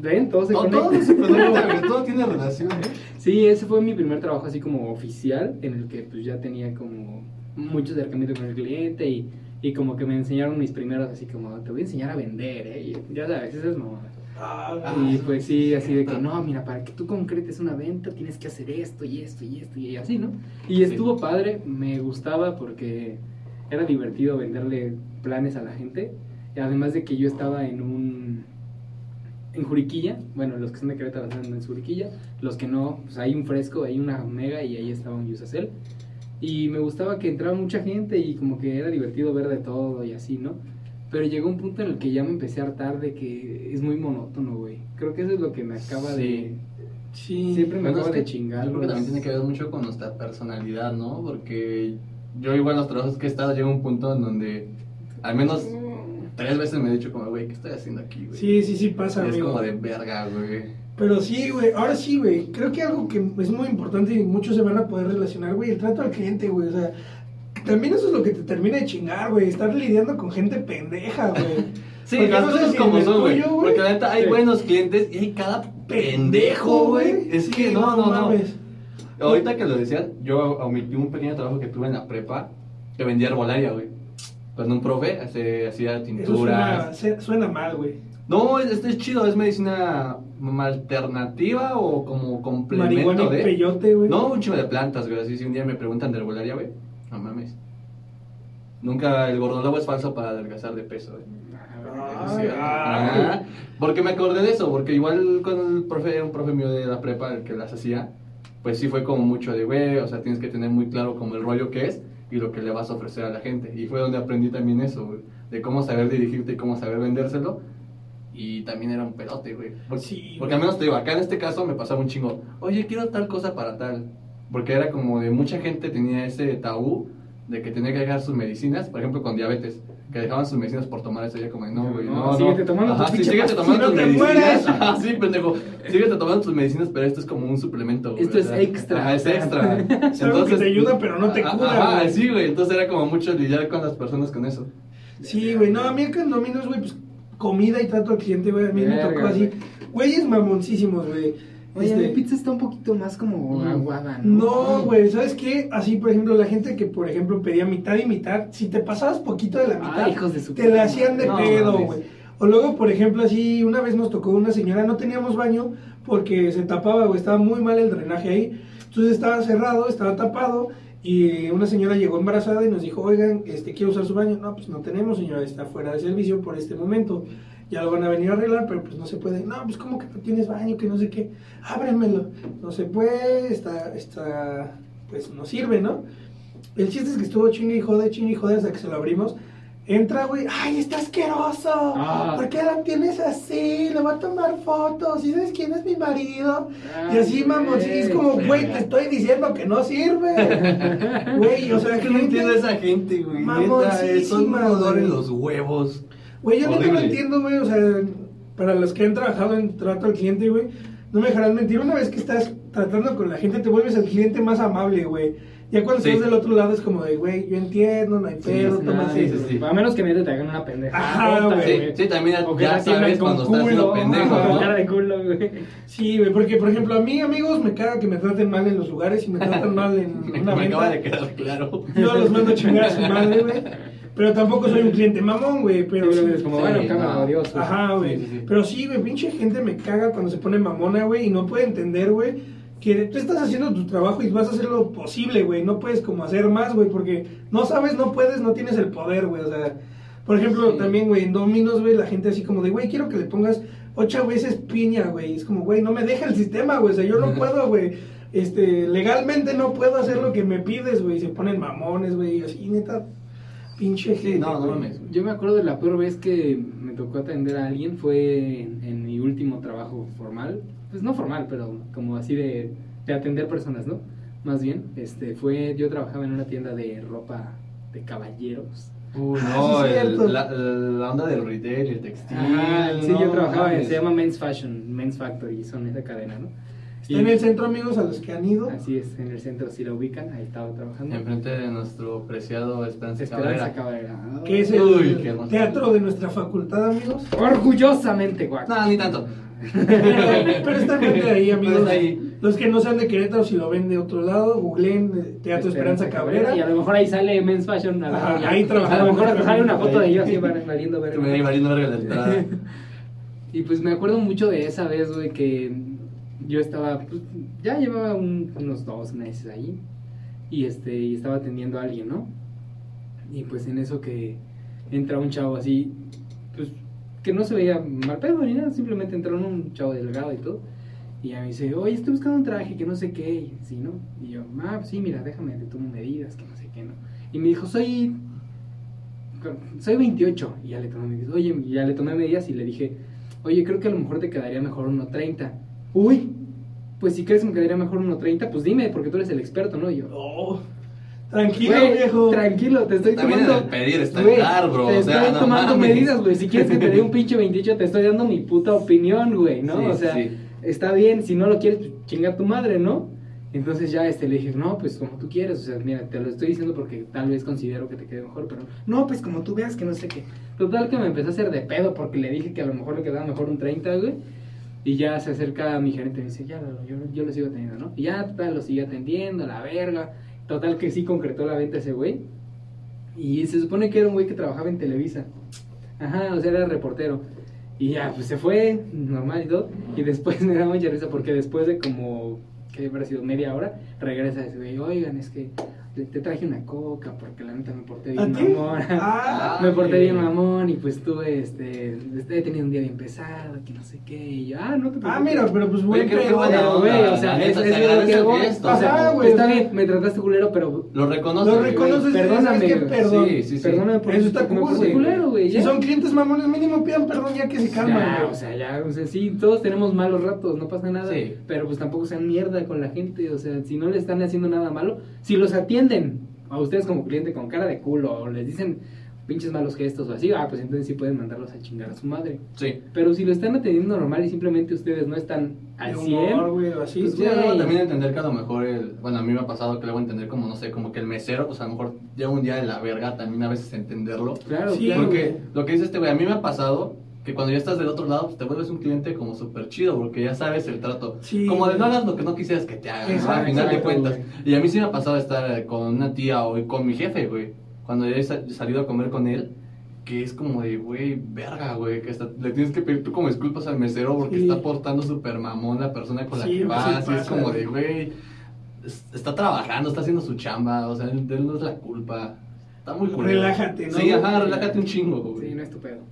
¿Ven? Todo se Todo, conecta. todo, se conecta, todo tiene relación, ¿eh? Sí, ese fue mi primer trabajo así como oficial, en el que pues ya tenía como mucho acercamiento con el cliente y, y como que me enseñaron mis primeros así como, te voy a enseñar a vender, ¿eh? Y ya sabes, esas no. Ah, Y pues sí, así de que no, mira, para que tú concretes una venta tienes que hacer esto y esto y esto y así, ¿no? Y estuvo padre, me gustaba porque era divertido venderle planes a la gente. Y además de que yo estaba en un. En Juriquilla, bueno, los que son de Querétaro están en Juriquilla, los que no, pues hay un fresco, hay una mega y ahí estaba un Yusacel. Y me gustaba que entraba mucha gente y como que era divertido ver de todo y así, ¿no? Pero llegó un punto en el que ya me empecé a hartar de que es muy monótono, güey. Creo que eso es lo que me acaba Sí. de... sí. Siempre me Bueno, acaba es de chingar. Yo creo que los- también tiene que ver mucho con nuestra personalidad, ¿no? Porque yo igual en los trabajos que he estado llega un punto en donde al menos tres veces me he dicho como, güey, ¿qué estoy haciendo aquí, güey? Sí, sí, sí pasa, Y es amigo. como de verga, güey. Pero sí, güey, ahora sí, güey. Creo que algo que es muy importante y muchos se van a poder relacionar, güey, el trato al cliente, güey. O sea, también eso es lo que te termina de chingar, güey. Estar lidiando con gente pendeja, güey. Sí, Porque las no sé cosas si como son, güey. Porque la neta hay Sí. buenos clientes y hay cada pendejo, güey. Es que no, no, no. mames. Ahorita que lo decían, yo omití un pequeño trabajo que tuve en la prepa que vendía herbolaria, güey. Cuando un profe hace- hacía Eso suena, mal, güey. No, es- este es chido, es medicina alternativa o como complemento Marihuana y de. peyote, güey. No, un chido de plantas, güey. Así si un día me preguntan de herbolaria, güey. No mames. Nunca el gordolobo es falso para adelgazar de peso, güey. Ay. Porque me acordé de eso, porque igual con el profe, un profe mío de la prepa, el que las hacía, pues sí fue como mucho de, güey, o sea, tienes que tener muy claro como el rollo que es y lo que le vas a ofrecer a la gente. Y fue donde aprendí también eso, güey, de cómo saber dirigirte y cómo saber vendérselo. Y también era un pelote, güey. Porque, Sí, porque al menos te digo, acá en este caso me pasaba un chingo, oye, quiero tal cosa para tal. Porque era como de mucha gente tenía ese tabú de que tenía que dejar sus medicinas, por ejemplo con diabetes, que dejaban sus medicinas por tomar eso, ya como, de, no, güey, No, no, no. síguete tomando Ajá, sí, pinche síguete tomando tus te medicinas. Ajá, sí, pendejo. Síguete tomando tus medicinas, pero esto es como un suplemento, güey, Esto o es extra. Ajá, es extra. Es algo que te ayuda, pero no te cura, Ajá, güey. sí, güey, entonces era como mucho lidiar con las personas con eso. Sí, güey, no, a mí acá en Dominos, güey, pues comida y trato al cliente, güey, a mí me Verga, tocó así. güey. Güeyes mamoncísimos, güey. Oye, Este- la pizza está un poquito más como Mm. aguada, ¿no? No, güey, ¿sabes qué? Así, por ejemplo, la gente que, por ejemplo, pedía mitad y mitad, si te pasabas poquito de la mitad, Ay, hijos de su te la hacían de No, pedo, güey. O luego, por ejemplo, así, una vez nos tocó una señora, no teníamos baño porque se tapaba, güey, estaba muy mal el drenaje ahí. Entonces estaba cerrado, estaba tapado y una señora llegó embarazada y nos dijo, oigan, este, quiero usar su baño. No, pues no tenemos, señora, está fuera de servicio por este momento. Ya lo van a venir a arreglar, pero pues no se puede. No, pues como que no tienes baño, que no sé qué. Ábremelo. No se puede, está, está, pues no sirve, ¿no? El chiste es que estuvo chingue y jode, chingue y jode hasta que se lo abrimos. Entra, güey, ¡ay, está asqueroso! Ah. ¿Por qué la tienes así? Le voy a tomar fotos. ¿Y sabes quién es mi marido? y Ay, así, mamón, sí, es como, güey, te estoy diciendo que no sirve. Güey, o sea, que no entiendo a esa gente, güey. Neta, Mamoncísima, eh, son un en los huevos. Güey, yo no Horrible. entiendo, güey, o sea, para los que han trabajado en trato al cliente, güey, no me dejarán mentir, una vez que estás tratando con la gente, te vuelves el cliente más amable, güey. Ya cuando Sí. estás del otro lado es como de, güey, yo entiendo, no hay pedo, sí, toma sí, así. sí, sí. A menos que neta te hagan una pendeja. Ajá, Sí, güey. sí, también O ya sabes cuando estás culo, pendejo, ajá, con ¿no? cara de culo, güey. Sí, güey, porque, por ejemplo, a mí, amigos, me caga que me traten mal en los lugares y me tratan mal en Me, una me acaba venta. de quedar claro. Yo los mando a chingar a su madre, güey. Pero tampoco soy un cliente mamón, güey, pero Sí, es como, sí, bueno, cámara, adiós. Ajá, güey. Sí, sí, sí. Pero sí, güey, pinche gente me caga cuando se pone mamona, güey, y no puede entender, güey, que tú estás haciendo tu trabajo y vas a hacer lo posible, güey. No puedes como hacer más, güey, porque no sabes, no puedes, no tienes el poder, güey. O sea, por ejemplo, Sí. también, güey, en Dominos, güey, la gente así como de, güey, quiero que le pongas ocho veces piña, güey. Es como, güey, no me deja el sistema, güey. O sea, yo no puedo, güey. Este, legalmente no puedo hacer lo que me pides, güey. Se ponen mamones, güey, y así, neta. Pinche Sí, gente, no, no güey. mames. Yo me acuerdo de la peor vez que me tocó atender a alguien fue en, en mi último trabajo formal. Pues no formal, pero como así de, de atender personas, ¿no? Más bien, este, fue, yo trabajaba en una tienda de ropa de caballeros. Uy, no, sí, el- cierto. la, la onda del retail y el textil. Ajá, sí, no yo trabajaba, en- se llama Men's Fashion, Men's Factory, son esa cadena, ¿no? Está en el centro, amigos, a los que han ido. Así es, en el centro, si la ubican, ahí estaba trabajando. Enfrente de nuestro preciado Esperanza, Esperanza Cabrera. Cabrera. Que es el Uy, qué hermoso. teatro de nuestra facultad, amigos. Orgullosamente, guac. No, ni tanto. Pero, está enfrente de ahí, amigos. Ahí. Los que no sean de Querétaro, si lo ven de otro lado, googleen eh, Teatro Esperanza, Cabrera. Y a lo mejor ahí sale Men's Fashion. A, lo Ajá, ahí trabajaba. a lo mejor sale una foto de ellos así van- valiendo verga. me valiendo verga la entrada. Y pues me acuerdo mucho de esa vez, güey, que yo estaba, pues, ya llevaba un- unos dos meses ahí. Y este, y estaba atendiendo a alguien, ¿no? Y pues en eso que entra un chavo así, pues que no se veía mal pedo ni nada, simplemente entró un chavo delgado y todo. Y ya me dice, oye, estoy buscando un traje que no sé qué, y así, ¿no? Y yo, ah, pues sí, mira, déjame, te tomo medidas, que no sé qué, ¿no? Y me dijo, soy, soy 28. Y ya le tomé medidas, oye, ya le tomé medidas y le dije, oye, creo que a lo mejor te quedaría mejor 1.30. Uy, pues si crees que me quedaría mejor 1.30, pues dime, porque tú eres el experto, ¿no? Y yo, Oh, tranquilo, viejo. Tranquilo, te estoy También tomando. el pedir está dar, bro, Te o sea, estoy no tomando mames. medidas, güey. Si quieres que te dé un pinche 28, te estoy dando mi puta opinión, güey, ¿no? Sí, o sea, sí. está bien. Si no lo quieres, pues, chinga tu madre, ¿no? Entonces ya este, le dije, no, pues como tú quieres. O sea, mira, te lo estoy diciendo porque tal vez considero que te quede mejor, pero no, pues como tú veas que no sé qué. Total que me empezó a hacer de pedo porque le dije que a lo mejor le quedaba mejor un 30, güey. Y ya se acerca a mi gerente y me dice, ya, yo, yo lo sigo atendiendo, ¿no? Y ya, lo sigue atendiendo, la verga. Total que sí concretó la venta ese güey. Y se supone que era un güey que trabajaba en Televisa. Ajá, o sea, era reportero. Y ya, pues se fue, normal y todo. Y después me da mucha risa porque después de como, que habrá sido media hora, regresa ese güey, oigan, es que te, te traje una coca porque la neta me porté ¿A bien mamón. Ah, me porté bien mamón y pues tuve, este, he tenido un día bien pesado, que no sé qué. Y yo, ah, no te ah, preocupes. mira, pero pues buen qué- buena güey, o sea, es, es que gesto, O sea, güey, está bien, me trataste culero, pero Lo reconoce. Lo güey. reconoces, Perdóname, güey. Perdón. Sí, sí, sí. Perdóname por Eso está güey. culero, güey. Si son clientes mamones, mínimo pidan perdón ya que se calman, güey. o sea, ya, o sea, sí, todos tenemos malos ratos, no pasa nada. Sí. Pero pues tampoco sean mierda con la gente, o sea, si no le están haciendo nada malo, si los atienden a ustedes como cliente con cara de culo o les dicen pinches malos gestos o así, ah, pues entonces sí pueden mandarlos a chingar a su madre. Sí. Pero si lo están atendiendo normal y simplemente ustedes no están al De 100, humor, güey, o así. Pues, Sí, luego también entender que a lo mejor el, bueno, a mí me ha pasado que luego entender como, no sé, como que el mesero, pues a lo mejor lleva un día de la verga, también a veces entenderlo. claro, Sí, claro. Porque güey. lo que dice este güey, a mí me ha pasado que cuando ya estás del otro lado, pues te vuelves un cliente como súper chido, porque ya sabes el trato. Sí. Como de no hagas lo que no quisieras que te hagan, al final de cuentas. Y a mí sí me ha pasado estar con una tía o con mi jefe, güey. Cuando ya he sa- salido a comer con él, que es como de, güey, verga, güey, que hasta le tienes que pedir tú como disculpas al mesero porque Sí. está portando súper mamón la persona con la Sí, que pues, vas. sí y es como de, güey, es- está trabajando, está haciendo su chamba, o sea, de él no es la culpa. Está muy culero. Relájate, ¿no? Sí, ajá, relájate un chingo, güey. Sí, no es tu pedo.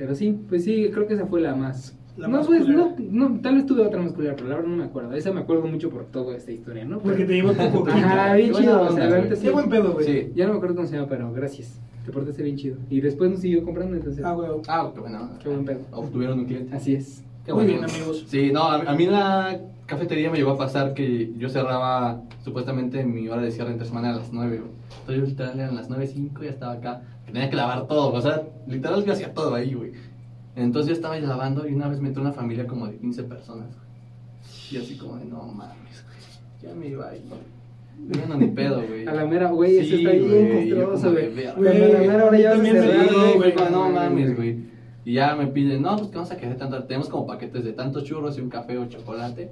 Pero sí, pues sí, creo que esa fue la más. La no, más pues, culera. no, no, tal vez tuve otra más culera, pero la verdad no me acuerdo. Esa me acuerdo mucho por toda esta historia, ¿no? Porque Pero- te llevo tu poquito. Ajá, bien Qué chido. O sea, onda, sí. Qué buen pedo, güey. Sí. Ya no me acuerdo cómo se llama, pero gracias. Te portaste bien chido. Y después nos siguió comprando, entonces. Ah, güey. Ah, qué bueno. Qué buen pedo. Obtuvieron un cliente. Así es. Qué Muy bueno. bien, amigos. Sí, no, a, a mí la cafetería me llegó a pasar que yo cerraba supuestamente mi hora de cierre entre semana a las 9. güey. Entonces yo literal eran las 9.05 y ya estaba acá. Tenía que lavar todo, o sea, literal yo hacía todo ahí, güey. Entonces yo estaba ahí lavando y una vez me entró una familia como de 15 personas, güey. Y así como de, no mames, güey. Ya me iba ahí. No, no, ni pedo, güey. A la mera, güey, eso Sí, está bien güey, castroso, a la mera hora ya se digo, güey, no mames, güey. Y ya me piden, no, pues que vamos a querer tanto. Tenemos como paquetes de tantos churros y un café o chocolate.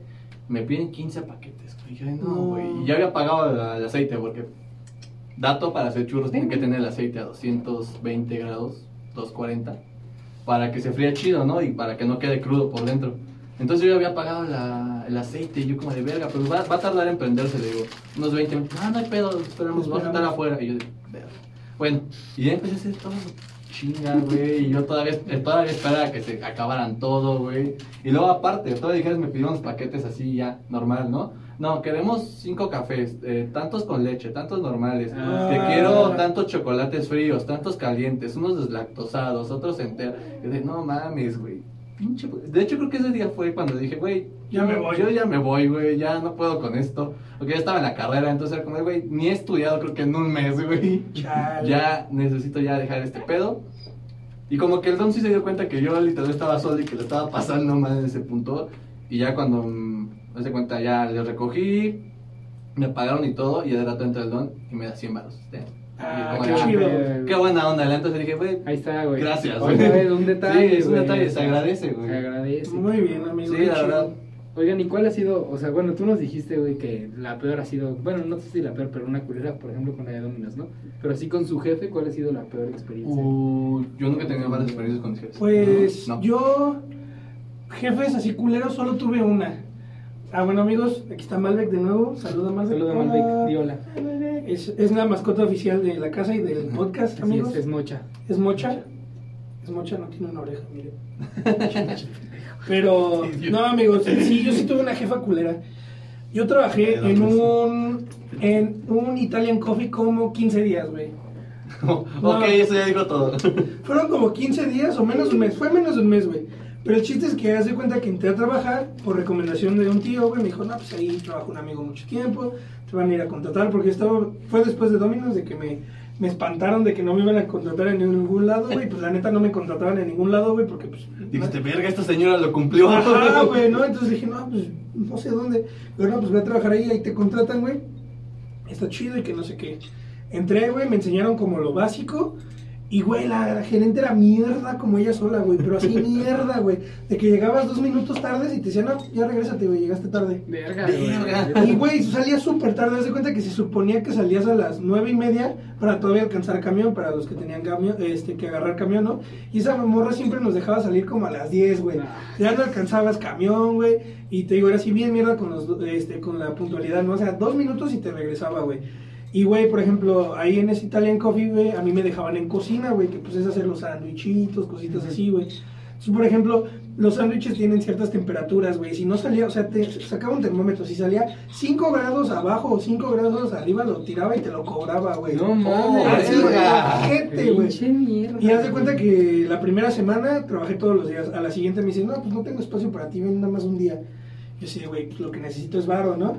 Me piden 15 paquetes, güey. Yo, no, No. güey. Y ya había pagado el aceite porque, dato para hacer churros, tiene que tener el aceite a 220 grados, 240, para que se fría chido, ¿no? Y para que no quede crudo por dentro. Entonces yo ya había pagado la- el aceite y yo como de verga, pero va, va a tardar en prenderse, le digo. Unos 20 minutos. Ah, no hay pedo, esperamos, vamos a estar afuera. Y yo de verga. Bueno, y ya empecé a hacer todo chinga, güey. Y yo todavía, eh, todavía esperaba que se acabaran todo, güey. Y luego aparte, todavía dijeron, me pidieron unos paquetes así ya, normal, ¿no? No, queremos cinco cafés, eh, tantos con leche, tantos normales. Ah. Que quiero tantos chocolates fríos, tantos calientes, unos deslactosados, otros enteros. Y de, no mames, güey. Pinche. De hecho, creo que ese día fue cuando dije, güey, Ya me voy. Yo ya me voy, güey, ya no puedo con esto. Porque ya estaba en la carrera, entonces era como, güey, ni he estudiado creo que en un mes, güey. Ya necesito ya dejar este pedo. Y como que el Don sí se dio cuenta que yo literal estaba solo y que le estaba pasando mal en ese punto. Y ya cuando me di cuenta, ya le recogí, me pagaron y todo. Y de rato entra el Don y me da 100 baros. Ah, qué de, chido. Qué buena onda. Entonces dije, güey, Ahí está, güey. Gracias, güey. un detalle. Sí, es un detalle, se agradece, güey. Se agradece. Muy bien, amigo. sí, la chido. verdad. Oigan, ¿y cuál ha sido? O sea, bueno, tú nos dijiste, güey, que la peor ha sido. Bueno, no sé si la peor, pero una culera, por ejemplo, con la de Dominos, ¿no? Pero sí con su jefe, ¿cuál ha sido la peor experiencia? Uh, yo nunca he tenido malas experiencias con mis jefes. Pues No. yo, jefes así culeros, solo tuve una. Ah, bueno, amigos, aquí está Malbec de nuevo. Saluda, Malbec. Saluda, Hola. Malbec, di hola. Es, es la mascota oficial de la casa y del podcast, Así amigos. es, es mocha. Es mocha. Es mocha, no tiene una oreja, mire. Pero, no, amigos, sí, yo sí tuve una jefa culera. Yo trabajé en un, en un Italian Coffee como 15 días, güey. ok, eso ya dijo todo. Fueron como 15 días o menos de un mes. Fue menos de un mes, güey. Pero el chiste es que haz de cuenta que entré a trabajar por recomendación de un tío, güey. Me dijo, no, pues ahí trabaja un amigo mucho tiempo. Te van a ir a contratar porque estaba... Fue después de Dominos de que me, me espantaron de que no me iban a contratar en ningún lado, güey. Pues la neta no me contrataban en ningún lado, güey, porque pues... Dijiste, verga, esta señora lo cumplió. Ajá, güey, ¿no? Entonces dije, no, pues no sé dónde. Pero no, pues voy a trabajar ahí, ahí te contratan, güey. Está chido y que no sé qué. Entré, güey, me enseñaron como lo básico. Y, güey, la, la gerente era mierda como ella sola, güey. Pero así mierda, güey. De que llegabas dos minutos tardes y te decían, no, ya regrésate, güey, llegaste tarde. Verga, Verga. güey. Y, güey, salías súper tarde. Haz de cuenta que se suponía que salías a las nueve y media para todavía alcanzar camión, para los que tenían camión, este, que agarrar camión, ¿no? Y esa morra siempre nos dejaba salir como a las 10, güey. Ya no alcanzabas camión, güey. Y te digo, era así bien mierda con, los, este, con la puntualidad, ¿no? O sea, dos minutos y te regresaba, güey. Y, güey, por ejemplo, ahí en ese Italian Coffee, güey, a mí me dejaban en cocina, güey, que pues es hacer los sándwichitos, cositas así, güey. Entonces, por ejemplo, los sándwiches tienen ciertas temperaturas, güey. Si no salía, o sea, te sacaba un termómetro. Si salía 5 grados abajo o 5 grados arriba, lo tiraba y te lo cobraba, güey. No mames. Así, güey. Y haz de cuenta que la primera semana trabajé todos los días. A la siguiente me dicen, no, pues no tengo espacio para ti, ven nada más un día. Yo sí, güey, pues lo que necesito es varo, ¿no?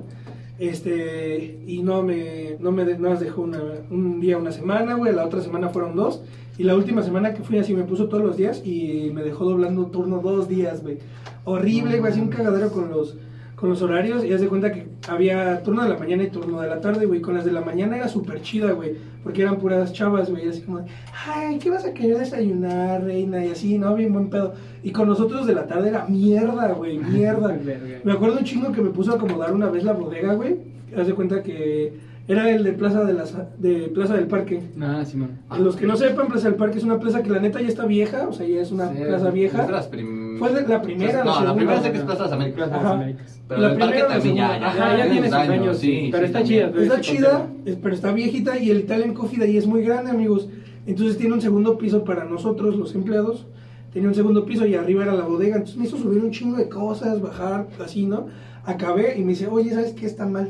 Este, y no me, no me, nada más dejó una- un día, una semana, güey, la otra semana fueron dos. Y la última semana que fui así me puso todos los días y me dejó doblando turno dos días, güey. Horrible, güey, así un cagadero con los, con los horarios y haz de cuenta que había turno de la mañana y turno de la tarde, güey. Con las de la mañana era súper chida, güey, porque eran puras chavas, güey. Así como, de, ay, ¿qué vas a querer desayunar, reina? Y así, ¿no? Bien buen pedo. Y con nosotros de la tarde era mierda, güey, mierda. Me acuerdo un chingo que me puso a acomodar una vez la bodega, güey. Haz de cuenta que era el de Plaza, de las, de Plaza del Parque. Ah, Simón. A los que no sepan, Plaza del Parque es una plaza que la neta ya está vieja, o sea, ya es una Sí, plaza vieja. Es de las prim- Fue de la primera, la No, la segunda. primera sé que es Plaza de las Américas. Ajá. Pero La el primera la también ya, ya, Ajá, ya tiene sus años, sí, pero está chida. Está chida, es- pero está viejita y el Italian Coffee de ahí es muy grande, amigos. Entonces tiene un segundo piso para nosotros, los empleados. Tenía un segundo piso y arriba era la bodega. Entonces me hizo subir un chingo de cosas, bajar, así, ¿no? Acabé y me dice, oye, ¿sabes qué está mal?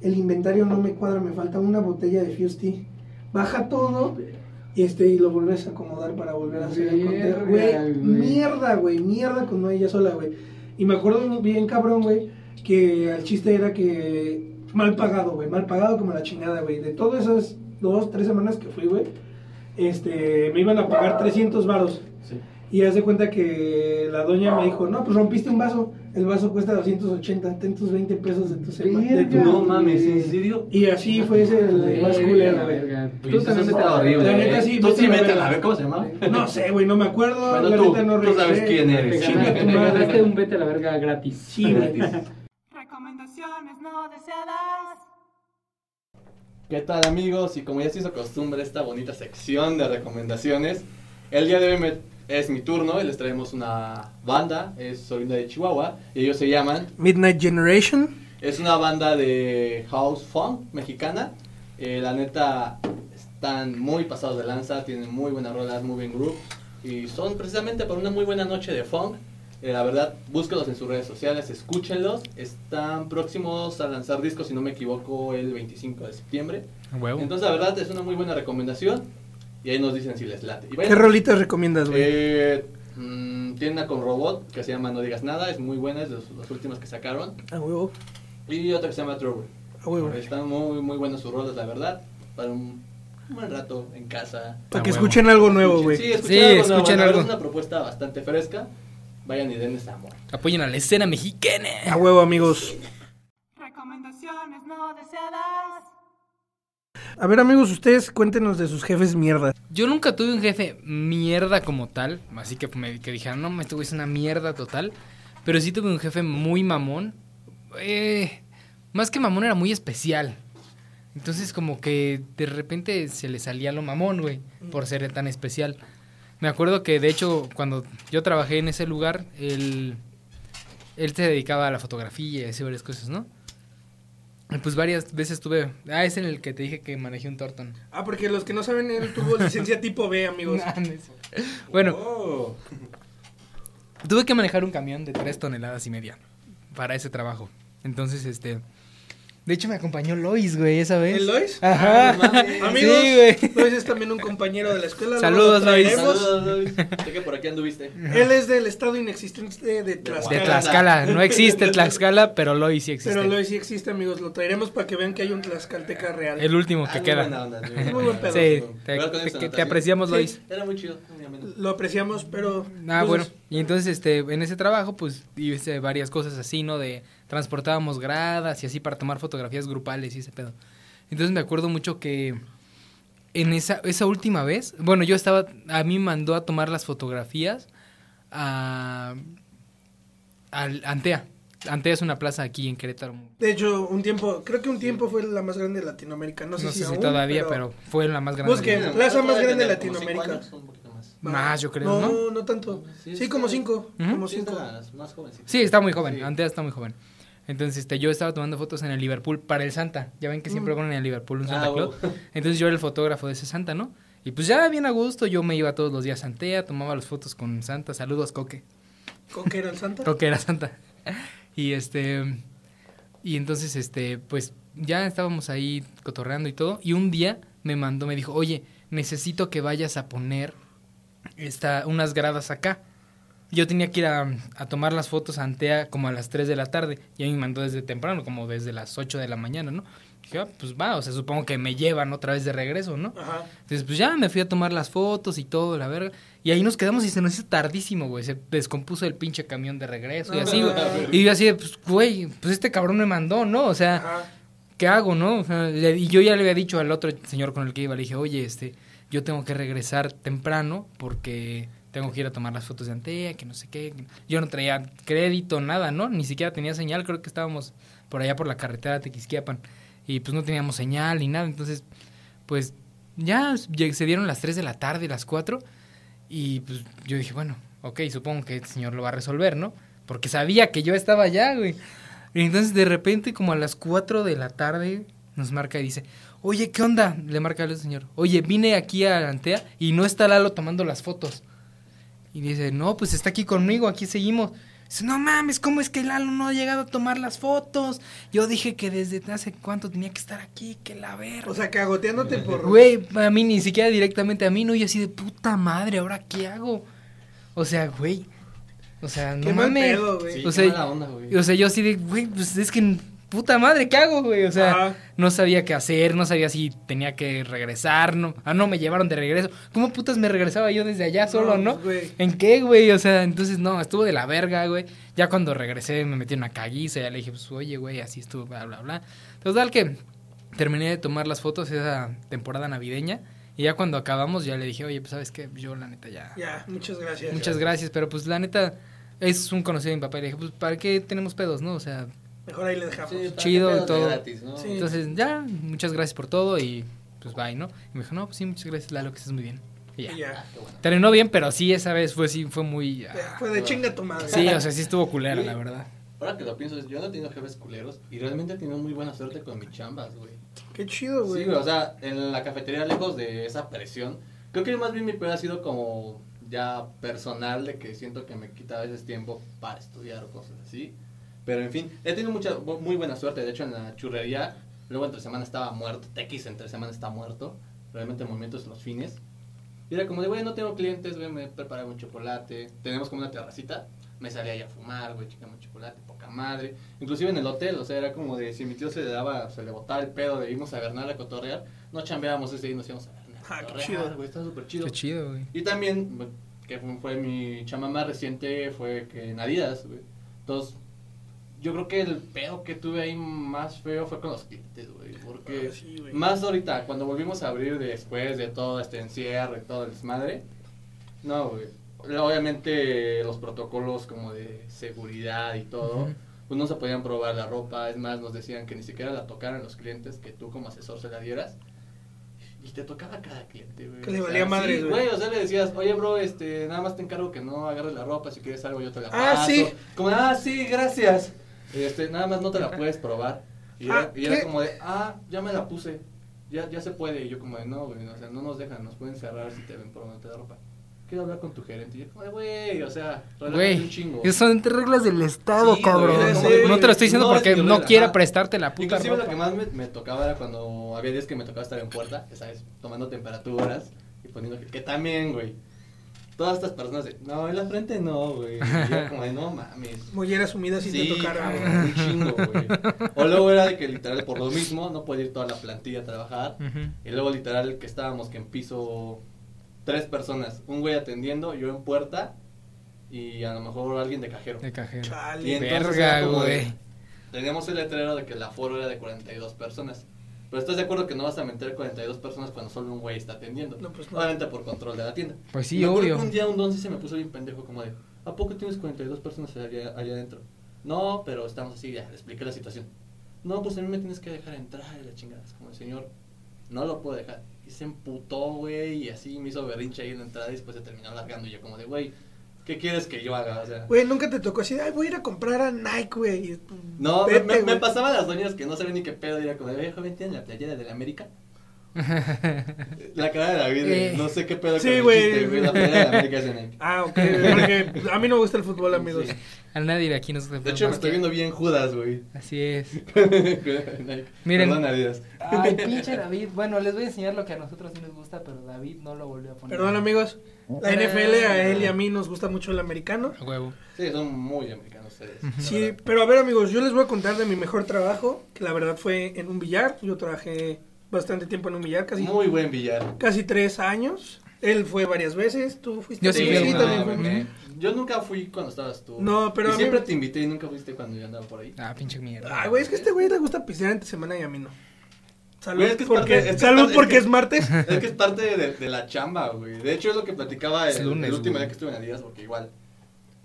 El inventario no me cuadra, me falta una botella de Fuse Tea. Baja todo y, este, y lo vuelves a acomodar para volver a hacer el conteo. Güey, mierda, güey, mierda con ella sola, güey. Y me acuerdo bien cabrón, güey, que el chiste era que mal pagado, güey, mal pagado como la chingada, güey. De todas esas dos, tres semanas que fui, güey, este, me iban a pagar 300 varos. Sí. Y haz de cuenta que la doña me dijo, no, pues rompiste un vaso, el vaso cuesta 280, ten tus 20 pesos de tu semana. de tu- Verga. No mames, ¿en serio? Y así fue ese el más culero, güey. Tú también está te- horrible. La neta sí, Tú vete sí a la métela, verga. a ver cómo se llama. No sé, güey, no me acuerdo. Bueno, la tú- neta no tú sabes quién eres. Chinga tu te madre. un vete a la verga gratis. Sí, güey. Recomendaciones no deseadas. ¿Qué tal amigos? Y como ya se hizo costumbre esta bonita sección de recomendaciones, el día de hoy me- es mi turno y les traemos una banda, es oriunda de Chihuahua, y ellos se llaman, Midnight Generation. es una banda de house funk mexicana, Eh, la neta están muy pasados de lanza, tienen muy buenas rolas, muy buen groove, y son precisamente para una muy buena noche de funk. Eh, la verdad, búsquenlos en sus redes sociales, escúchenlos, están próximos a lanzar discos, si no me equivoco, el 25 de septiembre. Entonces, la verdad, es una muy buena recomendación. Y ahí nos dicen si les late. Y bueno, ¿Qué rolitas recomiendas, güey? eh, mm, tiene una con robot que se llama No Digas Nada. Es muy buena, es de las últimas que sacaron. A huevo, Y otra que se llama Trouble. a huevo. Están muy, muy buenas sus rolas, la verdad. Para un buen rato en casa. Para A que escuchen algo nuevo, güey. Sí, escuchen Sí, algo nuevo. escuchen verdad, algo. Es una propuesta bastante fresca. Vayan y denles amor. Apoyen a la escena mexicana. A huevo, amigos. Recomendaciones no deseadas. A ver, amigos, ustedes cuéntenos de sus jefes mierda. Yo nunca tuve un jefe mierda como tal, así que me que dijeron, no, me tuve es una mierda total. Pero sí tuve un jefe muy mamón. Eh, más que mamón era muy especial. Entonces como que de repente se le salía lo mamón, güey, por ser tan especial. Me acuerdo que de hecho cuando yo trabajé en ese lugar, él, él se dedicaba a la fotografía y así varias cosas, ¿no? Pues varias veces tuve... Ah, es en el que te dije que manejé un Torton. Ah, porque los que no saben, él tuvo licencia tipo B, amigos. Bueno, Oh. tuve que manejar un camión de tres toneladas y media para ese trabajo. Entonces, este... De hecho, me acompañó Lois, güey, esa vez. ¿El Lois? Ajá. Ah. Amigos, Sí, güey. Lois es también un compañero de la escuela. Saludos, lo Lois. Saludos, Luis. Sé que por aquí anduviste. Él es del estado inexistente de De Tlaxcala. Tlaxcala. No existe Tlaxcala, pero Lois sí existe. Pero Lois sí existe, amigos. Lo traeremos para que vean que hay un tlaxcalteca real. El último Ah, que muy queda. buena onda, muy Es muy buen pedo. Sí, te, apreciamos, Sí. Lois. Era muy chido. muy ameno. Lo apreciamos, pero... Ah, pues, bueno. Y entonces, este, en ese trabajo, pues, hice varias cosas así, ¿no? De transportábamos gradas y así para tomar fotografías grupales y ese pedo. Entonces me acuerdo mucho que en esa, esa última vez, bueno, yo estaba, a mí me mandó a tomar las fotografías a, al Antea. Antea es una plaza aquí en Querétaro. De hecho, un tiempo, creo que un tiempo fue la más grande de Latinoamérica. No sé, si, aún, todavía, pero, fue la más grande. Busquen. Bueno, plaza más grande de Latinoamérica. años, un poquito más. Más, yo creo, no, ¿no? No, tanto. Sí, como cinco. Como de cinco. más jovencitas. Sí, está muy joven. Sí. Antea está muy joven. Entonces, este, yo estaba tomando fotos en el Liverpool para el Santa. Ya ven que siempre Mm. ponen en el Liverpool un Ah, Santa Claus. Entonces yo era el fotógrafo de ese Santa, ¿no? Y pues ya bien a gusto, yo me iba todos los días a Antea, tomaba las fotos con Santa. Saludos, Coque. ¿Coque era el Santa? Coque era Santa. Y este. Y entonces, este, pues ya estábamos ahí cotorreando y todo. Y un día me mandó, me dijo, oye, necesito que vayas a poner esta, unas gradas acá. Yo tenía que ir a, a tomar las fotos a Antea como a las 3 de la tarde. Y a mí me mandó desde temprano, como desde las 8 de la mañana, ¿no? Dije, ah, pues va, o sea, supongo que me llevan otra vez de regreso, ¿no? Ajá. Entonces, pues ya me fui a tomar las fotos y todo, la verga. Y ahí nos quedamos y se nos hizo tardísimo, güey. Se descompuso el pinche camión de regreso y así, güey. Y yo así, de, pues, güey, pues este cabrón me mandó, ¿no? O sea, Ajá. ¿qué hago, no? O sea, y yo ya le había dicho al otro señor con el que iba, le dije, oye, este, yo tengo que regresar temprano porque tengo que ir a tomar las fotos de Antea, que no sé qué. Yo no traía crédito, nada, ¿no? Ni siquiera tenía señal, creo que estábamos por allá por la carretera de Tequisquiapan. Y pues no teníamos señal ni nada, entonces, pues ya se dieron las 3 de la tarde, las 4, y pues yo dije, bueno, ok, supongo que el señor lo va a resolver, ¿no? Porque sabía que yo estaba allá, güey. Y entonces de repente, como a las 4 de la tarde, nos marca y dice, oye, ¿qué onda? Le marca al señor, oye, vine aquí a Antea y no está Lalo tomando las fotos. Y dice, no, pues está aquí conmigo, aquí seguimos. Dice, no mames, ¿cómo es que Lalo no ha llegado a tomar las fotos? Yo dije que desde hace cuánto tenía que estar aquí, que la verga. O sea, cagoteándote por. Güey, a mí ni siquiera directamente a mí, no, y así de puta madre, ¿ahora qué hago? O sea, güey. O sea, no mames. pedo. Sí, O sea, mala onda, güey. O sea, yo así de, güey, pues es que puta madre, ¿qué hago, güey? O sea, Ajá. no sabía qué hacer, no sabía si tenía que regresar, no. Ah, no, me llevaron de regreso. ¿Cómo putas me regresaba yo desde allá solo, no? ¿En qué, güey? O sea, entonces no, estuvo de la verga, güey. Ya cuando regresé me metí en una caguiza, ya le dije, pues, oye, güey, así estuvo, bla, bla, bla. Total que terminé de tomar las fotos esa temporada navideña. Y ya cuando acabamos, ya le dije, oye, pues, ¿sabes qué? Yo, la neta, ya... Ya, muchas gracias. Muchas gracias, pero pues, la neta, es un conocido de mi papá. Y le dije, pues, ¿para qué tenemos pedos, no? O sea, Mejor ahí le dejamos. Sí, chido y todo. gratis, ¿no? Sí. entonces, ya, muchas gracias por todo y pues, bye, ¿no? Y me dijo, no, pues sí, muchas gracias, Lalo, que estés muy bien. Y ya. Y ya. Qué bueno. Terminó bien, pero sí, esa vez fue, sí, fue muy... ah, Fue de chinga tu madre. Sí, o sea, sí estuvo culera, la verdad. Ahora que lo pienso, yo no he tenido jefes culeros y realmente he tenido muy buena suerte con mis chambas, güey. Qué chido, güey. Sí, güey, o sea, en la cafetería, lejos de esa presión, creo que más bien mi peor ha sido como ya personal, de que siento que me quita a veces tiempo para estudiar o cosas así. Pero en fin, he tenido mucha, muy buena suerte. De hecho, en la churrería, luego entre semana estaba muerto. TX entre semana está muerto. Realmente movimientos los fines. Y era como de, güey, no tengo clientes, güey, me preparaba un chocolate. Tenemos como una terracita. Me salía ahí a fumar, güey, chicame un chocolate, poca madre. Inclusive en el hotel, o sea, era como de, si mi tío se le daba, se le botaba el pedo de irnos a Bernal a cotorrear, no chambeábamos ese día y nos íbamos a Bernal. Ah, qué chido. güey, está súper chido. Qué chido, güey. Y también, que fue, fue mi chama más reciente, fue que en Adidas, güey. Entonces, yo creo que el pedo que tuve ahí más feo fue con los clientes, güey. Porque Ah, sí, güey. más ahorita, cuando volvimos a abrir después de todo este encierro y todo el desmadre, no, güey. Obviamente los protocolos como de seguridad y todo, Ujú. pues no se podían probar la ropa. Es más, nos decían que ni siquiera la tocaran los clientes, que tú como asesor se la dieras. Y te tocaba a cada cliente, güey. Que le O sea, valía madres, sí, güey. güey. O sea, le decías, oye, bro, este, nada más te encargo que no agarres la ropa. Si quieres algo, yo te la Ah, paso. sí. Como, ah, sí, gracias. Este, nada más no te la puedes probar. Y era, Ah, y era ¿qué? como de, ah, ya me la puse. Ya, ya se puede. Y yo como de, no, güey, o sea, no nos dejan, nos pueden cerrar si te ven probándote la ropa. Quiero hablar con tu gerente. Y yo como de, güey, o sea, relájate un Güey, chingo. son reglas del Estado, Sí, cabrón. güey, sí, no te lo estoy diciendo no, porque no quiera prestarte la puta Inclusive ropa. lo que más me, me tocaba era cuando había días que me tocaba estar en puerta, sabes, tomando temperaturas y poniendo que, que también, güey. Todas estas personas de, no, en la frente no, güey. Y yo como de, no mames. Mollera sumida si te cabrón, un chingo, güey. O luego era de que literal por lo mismo no podía ir toda la plantilla a trabajar. Y luego literal que estábamos que en piso tres personas, un güey atendiendo, yo en puerta y a lo mejor alguien de cajero. De cajero. Y entonces Verga, era como de- güey. Teníamos el letrero de que el aforo era de 42 personas. Pero estás de acuerdo que no vas a meter 42 personas cuando solo un güey está atendiendo. No, pues no. Obviamente por control de la tienda. Pues sí, Me obvio. que un día un don sí se me puso bien pendejo como de, ¿a poco tienes 42 personas allá, allá adentro? No, pero estamos así, ya, le expliqué la situación. No, pues a mí me tienes que dejar entrar y la chingada. Es como, señor, no lo puedo dejar. Y se emputó, güey, y así me hizo berrinche ahí en la entrada y después se terminó largando. Y yo como de, güey, ¿qué quieres que yo haga? O sea... Güey, nunca te tocó así, ay, voy a ir a comprar a Nike, güey. No, me, vete, me, me güey. pasaban las doñas que no sabían ni qué pedo. Y era como, "Oye, joven, ¿tienen la playera de la América? La cara de David, Eh. no sé qué pedo Sí, con el güey. chiste, güey. La pelea de América es de Nike. Ah, ok, porque a mí no me gusta el fútbol, amigos. Sí. A nadie de aquí nos gusta. De hecho, me estoy viendo bien Judas, güey. Así es. Nike. Miren. Perdón, Adidas. Ay, pinche David. Bueno, les voy a enseñar lo que a nosotros sí nos gusta, pero David no lo volvió a poner. Perdón, amigos. La NFL, a él y a mí nos gusta mucho el americano. A huevo. Sí, son muy americanos ustedes. Sí, pero a ver, amigos, yo les voy a contar de mi mejor trabajo, que la verdad fue en un billar. Yo trabajé bastante tiempo en un billar, casi, Muy buen billar. casi tres años. Él fue varias veces, tú fuiste. Yo sí Sí, también fue. Yo nunca fui cuando estabas tú. No, pero Y a mí- siempre te invité y nunca fuiste cuando yo andaba por ahí. Ah, pinche mierda. Ay, güey, es que a este güey le gusta pistear entre semana y a mí no. Salud, Güey, es que es porque, parte- es que salud parte- porque es es martes. Es que es parte de, de la chamba, güey. De hecho, es lo que platicaba el, lunes, el último güey. día que estuve en Adidas, porque igual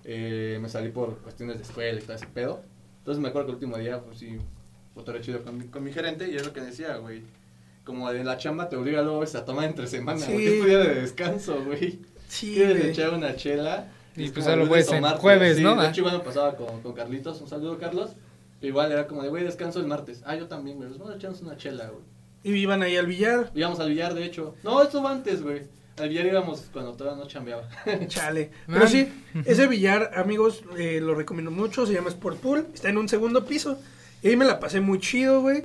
eh, me salí por cuestiones de escuela y todo ese pedo. Entonces me acuerdo que el último día, pues sí, fue chido con mi, con mi gerente y es lo que decía, güey. Como de la chamba te obliga luego a tomar entre semana, Sí. güey. Es tu día de descanso, güey. Sí, Quieres güey. echar una chela. Y es pues lunes puedes en jueves, Sí, ¿no? De Ah. hecho, igual me pasaba con, con Carlitos. Un saludo, Carlos. Igual era como de, güey, descanso el martes. Ah, yo también, güey. Pues vamos a echarnos una chela, güey. Y iban ahí al billar. Íbamos al billar, de hecho. No, eso va antes, güey. Al billar íbamos cuando todavía no chambeaba. Chale. Pero sí, ese billar, amigos, eh, lo recomiendo mucho. Se llama Sport Pool. Está en un segundo piso. Y ahí me la pasé muy chido, güey.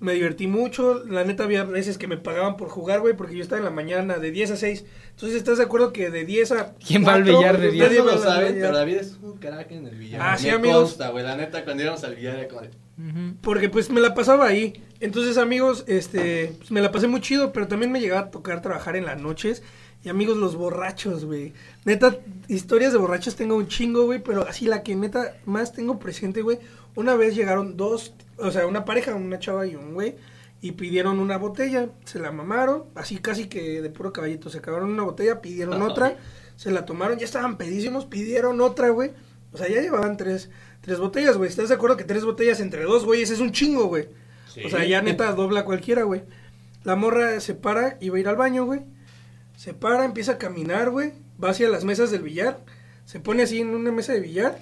Me divertí mucho. La neta, había veces que me pagaban por jugar, güey, porque yo estaba en la mañana de 10 a 6. Entonces, ¿estás de acuerdo que de 10 a. ¿Quién va al 4, billar de pues, 10? Nadie lo al sabe, billar? pero David es un crack en el billar. Ah, sí, amigos. consta, güey. La neta, cuando íbamos al billar era como. Porque pues me la pasaba ahí. Entonces, amigos, este, pues, me la pasé muy chido, pero también me llegaba a tocar trabajar en las noches. Y amigos, los borrachos, güey. Neta, historias de borrachos tengo un chingo, güey, pero así la que neta más tengo presente, güey. Una vez llegaron dos, o sea, una pareja, una chava y un güey, y pidieron una botella, se la mamaron, así casi que de puro caballito, se acabaron una botella, pidieron otra, se la tomaron, ya estaban pedísimos, pidieron otra, güey. O sea, ya llevaban tres, tres botellas, güey. ¿Estás de acuerdo que tres botellas entre dos, güey? Ese es un chingo, güey. Sí. O sea, ya neta dobla cualquiera, güey. La morra se para, iba a ir al baño, güey. Se para, empieza a caminar, güey. Va hacia las mesas del billar. Se pone así en una mesa de billar.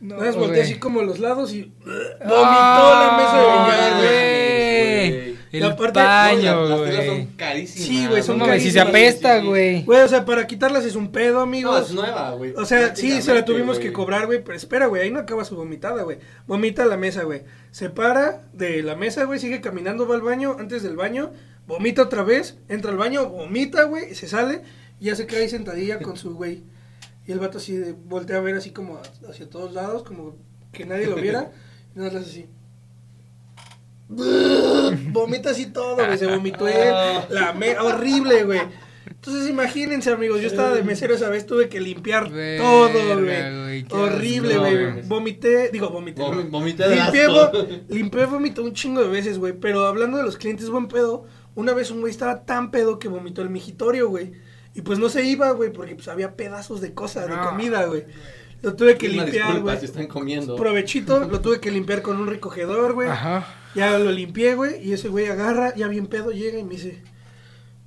No, Nada más voltea así como los lados y vomitó Ah, la mesa de billar, güey. El aparte- baño, Las telas güey. son carísimas. Sí, güey, son No mames, si se carísimas. apesta, güey. Güey, o sea, para quitarlas es un pedo, No, amigos. es nueva, güey. O sea, sí, se la tuvimos que cobrar, güey, pero espera, güey, ahí no acaba su vomitada, güey. Vomita a la mesa, güey. Se para de la mesa, güey, sigue caminando, va al baño, antes del baño, vomita otra vez, entra al baño, vomita, güey, y se sale, y ya se queda ahí sentadilla con su güey. Y el vato así de, voltea a ver así como hacia todos lados, como que nadie lo viera, y nada más hace así. Vomita así todo, güey, se vomitó él, la me horrible, güey. Entonces imagínense, amigos, yo estaba de mesero esa vez, tuve que limpiar Verga, todo, güey, Horrible, güey. Vomité, digo, vomité. Vom- vomité limpié, vo- limpié vomité un chingo de veces, güey. Pero hablando de los clientes buen pedo, una vez un güey estaba tan pedo que vomitó el migitorio, güey. Y pues no se iba, güey, porque pues había pedazos de cosa, de No. comida, güey. Lo tuve que limpiar, güey. si están comiendo. Provechito, lo tuve que limpiar con un recogedor, güey. Ajá. Ya lo limpié, güey, y ese güey agarra, ya bien pedo, llega y me dice,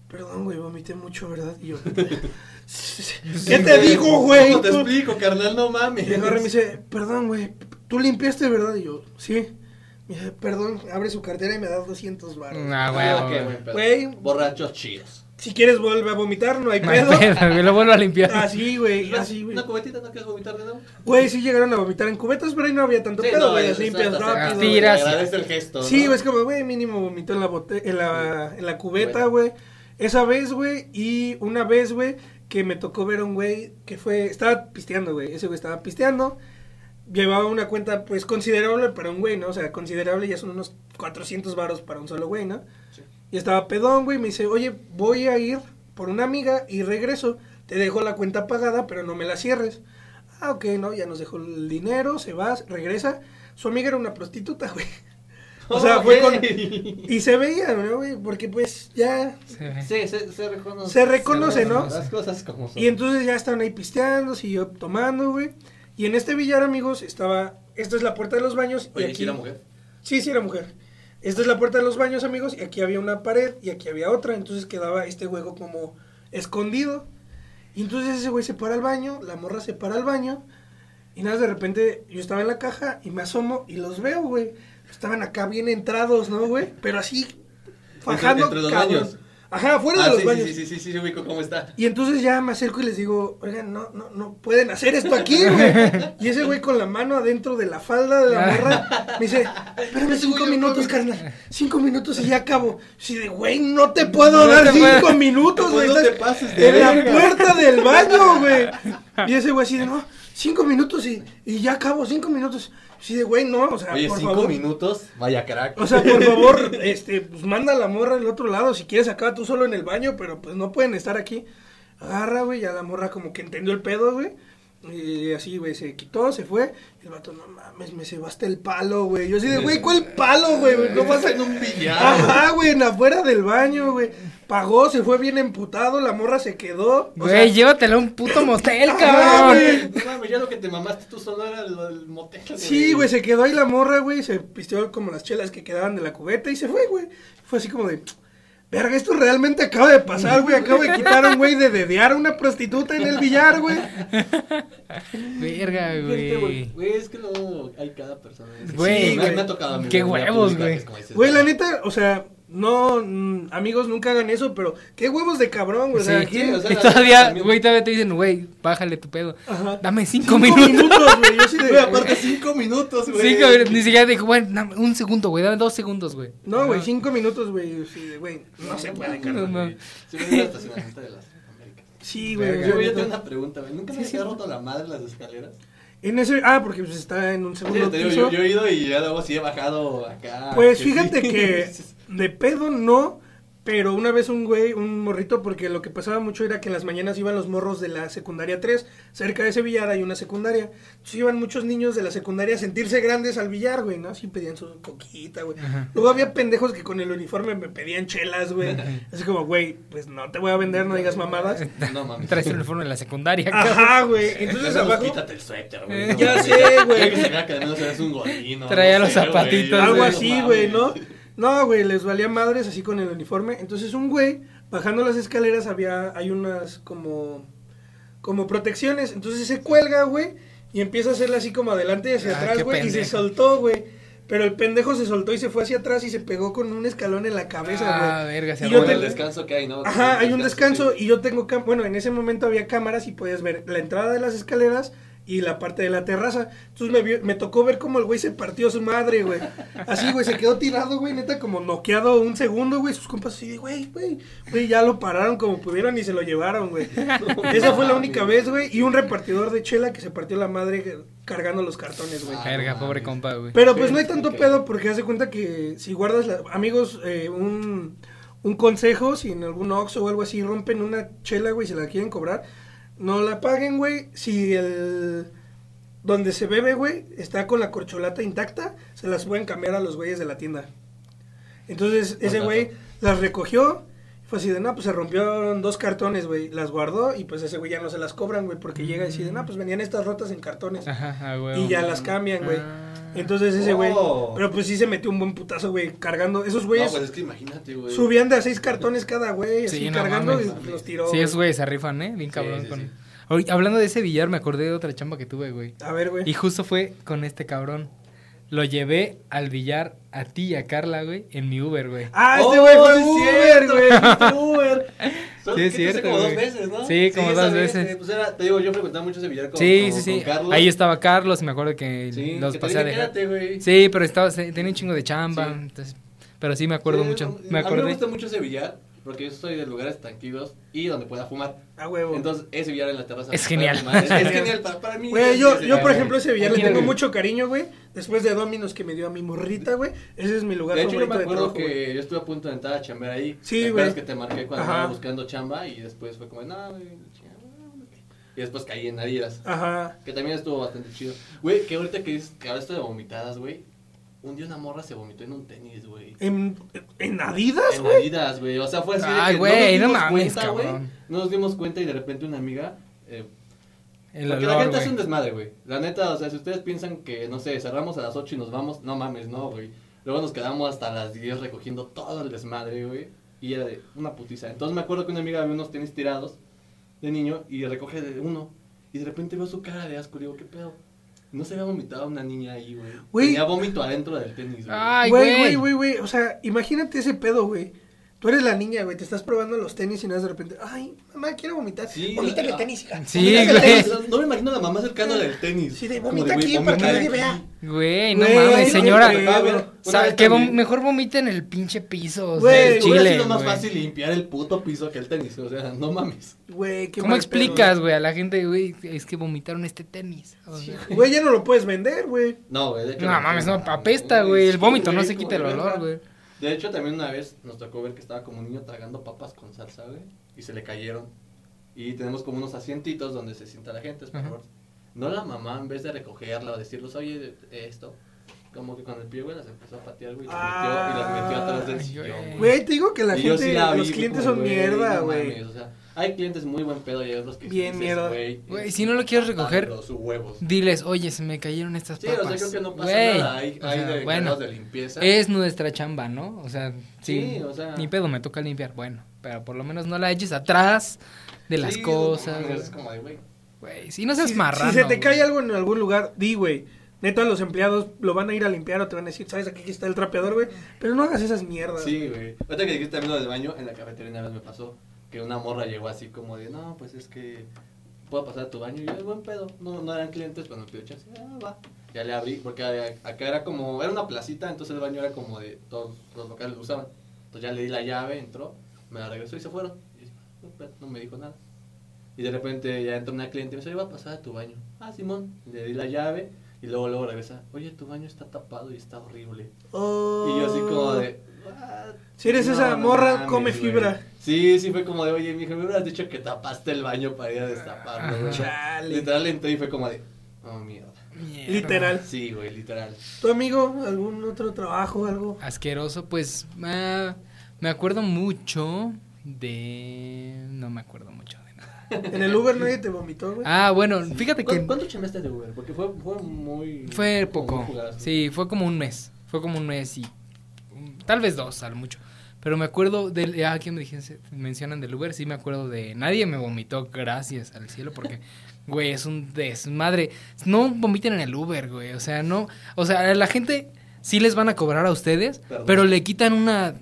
perdón, güey, vomité mucho, ¿verdad? Y yo, ¿qué te digo, güey? ¿Cómo te explico, carnal? No mames. Y agarra y me dice, perdón, güey, tú limpiaste, ¿verdad? Y yo, sí. Perdón, abre su cartera y me da 200 baros. Ah, Ah, güey, qué güey. Borrachos chidos. Si quieres vuelve a vomitar, no hay No hay pedo. pedo, lo vuelvo a limpiar. Así, güey, así, güey. ¿Una cubetita no quieres vomitar de nuevo? Güey, sí llegaron a vomitar en cubetas, pero ahí no había tanto Sí, pedo, no, güey, es- limpias rápido. güey. tiras. Agradece el gesto, Sí, ¿no? güey, es como, güey, mínimo vomitó en la, bote en la, en la cubeta, Cubeta. güey. Esa vez, güey, y una vez, güey, que me tocó ver a un güey que fue, estaba pisteando, güey, ese güey estaba pisteando, llevaba una cuenta, pues, considerable para un güey, ¿no? O sea, considerable ya son unos 400 varos para un solo güey, ¿no? Sí. Y estaba pedón, güey, me dice, oye, voy a ir por una amiga y regreso, te dejo la cuenta pagada, pero no me la cierres. Ah, ok, no, ya nos dejó el dinero, se va, regresa. Su amiga era una prostituta, güey. O sea, fue con... Y se veía, ¿no, güey? Porque pues ya... Se ve. Sí, se, se reconoce. Se reconoce, ¿no? Las cosas como son. Y entonces ya estaban ahí pisteando, siguió tomando, güey. Y en este billar, amigos, estaba... Esta es la puerta de los baños. y aquí... ¿sí era mujer? Sí, sí era mujer. Esta es la puerta de los baños, amigos, y aquí había una pared y aquí había otra, entonces quedaba este juego como escondido. Y entonces ese güey se para al baño, la morra se para al baño, y nada, de repente yo estaba en la caja y me asomo y los veo, güey. Estaban acá bien entrados, ¿no, güey? Pero así, fajando entre los cabrón. baños. Ajá, fuera Ah, de los sí, baños. Sí, sí, sí, sí, sí, ubico cómo está. Y entonces ya me acerco y les digo, oigan, no, no, no pueden hacer esto aquí, güey. Y ese güey con la mano adentro de la falda de la morra me dice, espérame cinco minutos, carnal. Cinco minutos y ya acabo. Sí, de güey, no te puedo No dar te cinco minutos, güey. No te pases de en la puerta del baño, güey. Y ese güey así de, no, cinco minutos y, y ya acabo, cinco minutos. Sí, de güey, no, o sea, Oye, por cinco favor. minutos, vaya crack. O sea, por favor, este, pues manda a la morra al otro lado. Si quieres, acá tú solo en el baño, pero pues no pueden estar aquí. Agarra, güey, ya la morra como que entendió el pedo, güey. Y así, güey, se quitó, se fue. Y el vato, no mames, me cebaste el palo, güey. Yo así de, güey, ¿cuál palo, güey? No vas a... en un billar. Ajá, güey, en afuera del baño, güey. Pagó, se fue bien emputado, la morra se quedó. O sea, Güey, llévatela a un puto motel, cabrón. güey. No mames, ya lo que te mamaste tú solo era el, el motel. Sí, güey, se quedó ahí la morra, güey, se pisteó como las chelas que quedaban de la cubeta y se fue, güey. Fue así como de, verga, esto realmente acaba de pasar, güey, acabo de quitar a un güey de dedear a una prostituta en el billar, güey. Verga, Güey, güey. es que luego hay cada persona. Güey, Sí, me, güey. me ha tocado a mí. Qué huevos, güey. Güey, la neta, o sea, no, mm, amigos, nunca hagan eso, pero qué huevos de cabrón, güey. O sea, Sí, ¿quién- o sea, y la- todavía, también- güey, todavía te dicen, güey, bájale tu pedo. Ajá. Dame cinco, minutos. güey, yo sí de... Güey, aparte cinco minutos, güey. Cinco minutos. Ni siquiera dijo, güey, dame un segundo, güey, dame dos segundos, güey. No, güey, cinco minutos, güey, sí de, güey, no se puede, No, carnal. no. Sí, me dio el estacionamiento de las Américas. Sí, güey. Verga. Yo, yo tengo una pregunta, güey. ¿Nunca me había roto la madre en las escaleras? En ese, ah, porque pues está en un Sí, segundo te digo, piso. yo, yo he ido y ya luego sí he bajado acá. Pues fíjate sí. que de pedo no, pero una vez un güey, un morrito, porque lo que pasaba mucho era que en las mañanas iban los morros de la secundaria 3, cerca de ese billar hay una secundaria. Entonces iban muchos niños de la secundaria a sentirse grandes al billar, güey, ¿no? Así pedían su coquita, güey. Luego había pendejos que con el uniforme me pedían chelas, güey. Así como, güey, pues no te voy a vender, no digas mamadas. No mames. Traes el uniforme de la secundaria, cabrón. Ajá, güey. Entonces abajo... Quítate el suéter, güey. Eh, Ya sé, güey. Que se vea que al menos eres un gordino. Traía no los sé, zapatitos, güey. Algo así, güey, ¿no? No, güey, les valía madres así con el uniforme. Entonces un güey, bajando las escaleras había, hay unas como, como protecciones. Entonces se cuelga, güey, y empieza a hacerle así como adelante y hacia Ah, atrás, güey, y se soltó, güey. Pero el pendejo se soltó y se fue hacia atrás y se pegó con un escalón en la cabeza, güey. Ah, verga, se Y yo te- el descanso que hay, ¿no? Ajá, hay un descanso sí. y yo tengo, cam- bueno, en ese momento había cámaras y podías ver la entrada de las escaleras y la parte de la terraza. Entonces me, vio- me tocó ver cómo el güey se partió su madre, güey. Así, güey, se quedó tirado, güey, neta, como noqueado un segundo, güey. Sus compas así, de, güey, güey, güey, ya lo pararon como pudieron y se lo llevaron, güey. Esa fue la única vez, güey. Y un repartidor de chela que se partió la madre cargando los cartones, güey. Ah, Verga, no pobre compa, güey. Pero pues no hay tanto pedo porque hace cuenta que si guardas, la- amigos, eh, un, un consejo, si en algún Oxxo o algo así rompen una chela, güey, y se la quieren cobrar, no la paguen, güey. Si el donde se bebe, güey, está con la corcholata intacta, se las pueden cambiar a los güeyes de la tienda. Entonces ese güey las recogió. Fue así de, no, pues se rompieron dos cartones, güey. Las guardó y pues ese güey ya no se las cobran, güey, porque llega y dice, no, pues venían estas rotas en cartones. Ajá, ah, güey. Y ya las cambian, güey. Ah. Entonces ese güey. Oh. Pero pues sí se metió un buen putazo, güey, cargando. Esos No, güeyes pues es que imagínate, güey. subían de a seis cartones cada güey, así Sí, no cargando mames. y los tiró. Sí, güey. esos güeyes se rifan, ¿eh? Bien cabrón. sí, con... sí. Ahorita, hablando de ese billar, me acordé de otra chamba que tuve, güey. A ver, güey. Y justo fue con este cabrón. Lo llevé al billar a ti y a Carla, güey, en mi Uber, güey. Ah, este Oh, güey fue Uber, cierto, güey. Uber. Sí, es ¿Qué te cierto, como güey. dos veces, ¿no? Sí, como dos veces. eh, Pues era, te digo, yo frecuentaba mucho ese billar con, sí, con- sí, sí. Ahí estaba Carlos, me acuerdo que Sí, los que te pasé a dije, dejar. quédate, güey. Sí, pero estaba, se- tenía un chingo de chamba. Sí. entonces- pero sí me acuerdo Sí, mucho. Me A mí me acordé. gusta mucho ese billar porque yo soy de lugares tranquilos y donde pueda fumar. A huevo. Entonces, ese billar en la terraza. Es genial. fumar. Es, es genial para, para mí. Güey, yo, yo, por ejemplo, ese billar le tengo güey. mucho cariño, güey. Después de Dominos que me dio a mi morrita, güey. Ese es mi lugar De hecho, yo me de acuerdo trabajo, güey. que yo estuve a punto de entrar a chambear ahí. Sí, ¿Te güey. que te marqué cuando Ajá. estaba buscando chamba y después fue como, no, güey, chingada, no, ok". Y después caí en Adidas. Ajá. Que también estuvo bastante chido. Güey, que ahorita que dices que hablaste de vomitadas, güey. Un día una morra se vomitó en un tenis, güey. ¿En, en Adidas, En güey? Adidas, güey. O sea, fue así Ay, güey, no no nos dimos mames, cuenta, güey. No nos dimos cuenta y de repente una amiga... Eh, El porque la gente hace un desmadre, güey. La neta, o sea, si ustedes piensan que, no sé, cerramos a las 8 y nos vamos, no mames, no, güey. Luego nos quedamos hasta las 10 recogiendo todo el desmadre, güey. Y era de una putiza. Entonces me acuerdo que una amiga vio unos tenis tirados de niño y recoge de uno. Y de repente veo su cara de asco y digo, ¿qué pedo? No se había vomitado una niña ahí, güey. Tenía vómito adentro del tenis, güey. Ay, Güey, güey. güey, güey, güey. O sea, imagínate ese pedo, güey. Tú eres la niña, güey, te estás probando los tenis y nada de repente, ay, mamá, quiero vomitar. Sí, Vomítale ah. tenis, hija. Sí, güey. No me imagino a la mamá acercándole el tenis. Sí, de vomita aquí para que vomita nadie vea. Güey, no Güey, mames, no, señora. que mejor vomita en el pinche piso. Güey, Chile. sido más güey. fácil limpiar el puto piso que el tenis. O sea, no mames. Güey, qué ¿Cómo explicas, pedo. güey, a la gente, güey, es que vomitaron este tenis? O sea, Güey, ya no lo puedes vender, güey. No, güey. de hecho, no mames, no, apesta, güey. El vómito no se quita el olor, güey. De hecho, también una vez nos tocó ver que estaba como un niño tragando papas con salsa, güey. Y se le cayeron. Y tenemos como unos asientitos donde se sienta la gente, por Ajá. favor. No la mamá, en vez de recogerla o decirles, oye, esto. Como que con el pie, güey, las empezó a patear, güey. Y, las Ah. metió- y las metió atrás del sillón, güey. Güey, te digo que la Y gente, sí la vi, los clientes como, son mierda, no güey. mames, O sea, hay clientes muy buen pedo y hay otros que sí Bien dices, mierda. Güey, si no lo quieres recoger, huevos. Diles, oye, se me cayeron estas Sí, papas. o sea, creo que no pasa Güey, nada. Hay, o hay sea, de, bueno, de limpieza. es nuestra chamba, ¿no? O sea, sí, Sí, o sea. ni pedo, me toca limpiar. Bueno, pero por lo menos no la eches atrás de las Sí, cosas. es como de, güey. Güey, si no seas Si, marrano. si se te güey. cae algo en algún lugar, di, güey. Neta, los empleados lo van a ir a limpiar o te van a decir, ¿sabes? Aquí está el trapeador, güey. Pero no hagas esas mierdas. Sí, güey. Ahorita que dijiste lo del baño, en la cafetería una vez me pasó que una morra llegó así como de, no, pues es que puedo pasar a tu baño. Y yo, buen pedo. No, no eran clientes, pero me pidió chance. Ah, va. Ya le abrí, porque acá era como, era una placita, entonces el baño era como de todos los locales lo usaban. Entonces ya le di la llave, entró, me la regresó y se fueron. Y no, pero no me dijo nada. Y de repente ya entró una cliente y me dice, oye, va a pasar a tu baño. Ah, Simón. Le di la llave y luego, luego regresa, oye, tu baño está tapado y está horrible. Oh. Y yo así como de... "What?". Si eres esa morra, mames, come güey. fibra. Sí, sí fue como de, oye, mija, me hubieras dicho que tapaste el baño para ir a destaparlo. Chale. Literal entré y fue como de, oh, mierda. Mierda. Literal. Sí, güey, literal. ¿Tu amigo? ¿Algún otro trabajo? ¿Algo? Asqueroso, pues ah, me acuerdo mucho de... No me acuerdo mucho de. En el Uber nadie te vomitó, güey. Ah, bueno, fíjate ¿Cuánto, que ¿Cuánto chamaste de Uber? Porque fue, fue muy... fue poco. muy fugaz, ¿no? Sí, fue como un mes. Fue como un mes y... Tal vez dos, a lo mucho. Pero me acuerdo del... Ah, ¿quién me dijiste? mencionan del Uber? Sí, me acuerdo de... Nadie me vomitó, gracias al cielo, porque... Güey, es un desmadre. No vomiten en el Uber, güey. O sea, no... O sea, a la gente sí les van a cobrar a ustedes, Perdón. pero le quitan una...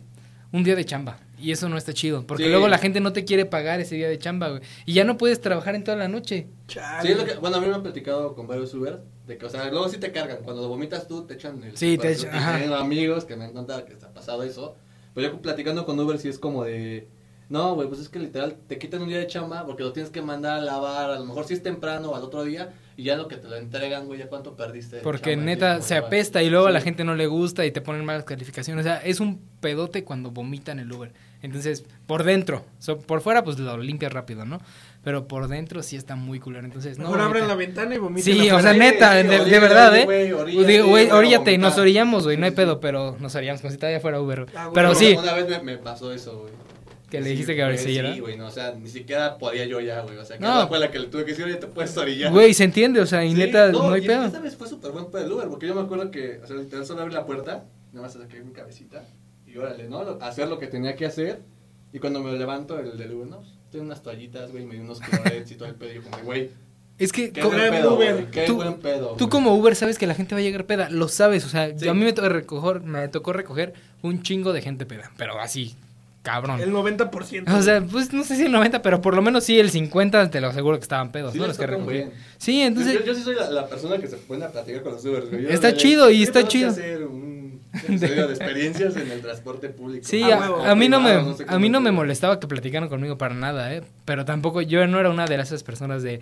Un día de chamba. Y eso no está chido. Porque Sí. luego la gente no te quiere pagar ese día de chamba, güey. Y ya no puedes trabajar en toda la noche. Chale. Sí, es lo que, bueno, a mí me han platicado con varios Uber de que, o sea, luego sí te cargan. Cuando lo vomitas tú, te echan el. Sí, te echan, ajá. Tengo amigos que me han contado que ha pasado eso. Pero yo platicando con Uber sí es como de. No, güey, pues es que literal te quitan un día de chamba porque lo tienes que mandar a lavar. A lo mejor si es temprano o al otro día. Y ya lo que te lo entregan, güey, ya cuánto perdiste. Porque chamba? Neta se apesta y luego a la gente no le gusta y te ponen malas calificaciones. O sea, es un pedote cuando vomitan el Uber. Entonces, por dentro, so- por fuera pues lo limpias rápido, ¿no? Pero por dentro sí está muy culero. Entonces, no. Mejor abran neta. la ventana y vomiten Sí, o sea, neta, de, verdad, ¿eh? güey, oríllate, oríllate, vomitar. nos orillamos, güey, no hay pedo, pero nos orillamos como si todavía fuera Uber. Ah, güey. pero Una- sí, Una vez me, me pasó eso, güey. Que le Sí, dijiste que güey, orillara. Sí, güey, no, o sea, ni siquiera podía yo ya, güey. O sea, que No. fue la que le tuve que decir, oye, te puedes orillar. Güey, se entiende, o sea, y Sí, neta, no, hay y pedo. Esta vez fue súper buen pedo el Uber, porque yo me acuerdo que, o sea, literal solo abrí la puerta, nada más saqué mi cabecita, y órale, ¿no? Lo- Hacer lo que tenía que hacer, y cuando me levanto el del Uber, no, tengo unas toallitas, güey, me dio unos clorets y todo el pedo, y yo como, güey, Es que qué co- buen Gran pedo, Uber. qué Tú- buen pedo. Tú como Uber sabes que la gente va a llegar peda, lo sabes, o sea, Sí. yo a mí me tocó recoger, me tocó recoger un chingo de gente peda, pero así, cabrón. El 90%. O sea, pues no sé si el 90, pero por lo menos sí el 50 te lo aseguro que estaban pedos, Sí, ¿no? Los que toca un recogí. buen. Sí, entonces yo, yo sí soy la, la persona que se pone a platicar con los Ubers, güey. Está no chido y ¿qué está chido. hacer un episodio de experiencias en el transporte público. Sí, Ah, a, huevo. a mí no me Privado, sé a mí no me molestaba que platicaran conmigo para nada, ¿eh? Pero tampoco yo no era una de esas personas de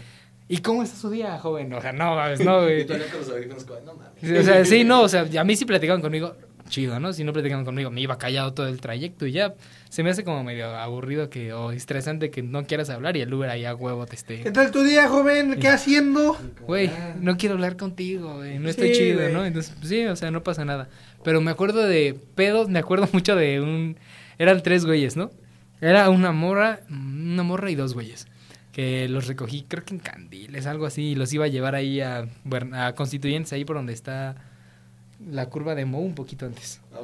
¿Y cómo está su día, joven? O sea, no, mames, no, Y güey. tú los audífonos como, no mames. O sea, sí, no, o sea, a mí sí platicaban conmigo, chido, ¿no? Si no platicaban conmigo, me iba callado todo el trayecto y ya se me hace como medio aburrido que o estresante que no quieras hablar y el Uber ahí a huevo te ¿Qué esté. tal tu día, joven? ¿Qué haciendo? Güey, no quiero hablar contigo, güey, no estoy Sí, chido, güey. ¿no? Entonces, pues, sí, o sea, no pasa nada. Pero me acuerdo de pedos, me acuerdo mucho de un eran tres güeyes, ¿no? Era una morra, una morra y dos güeyes. Que los recogí, creo que en Candiles, algo así, y los iba a llevar ahí a, a Constituyentes, ahí por donde está la curva de Mo, un poquito antes. Ah.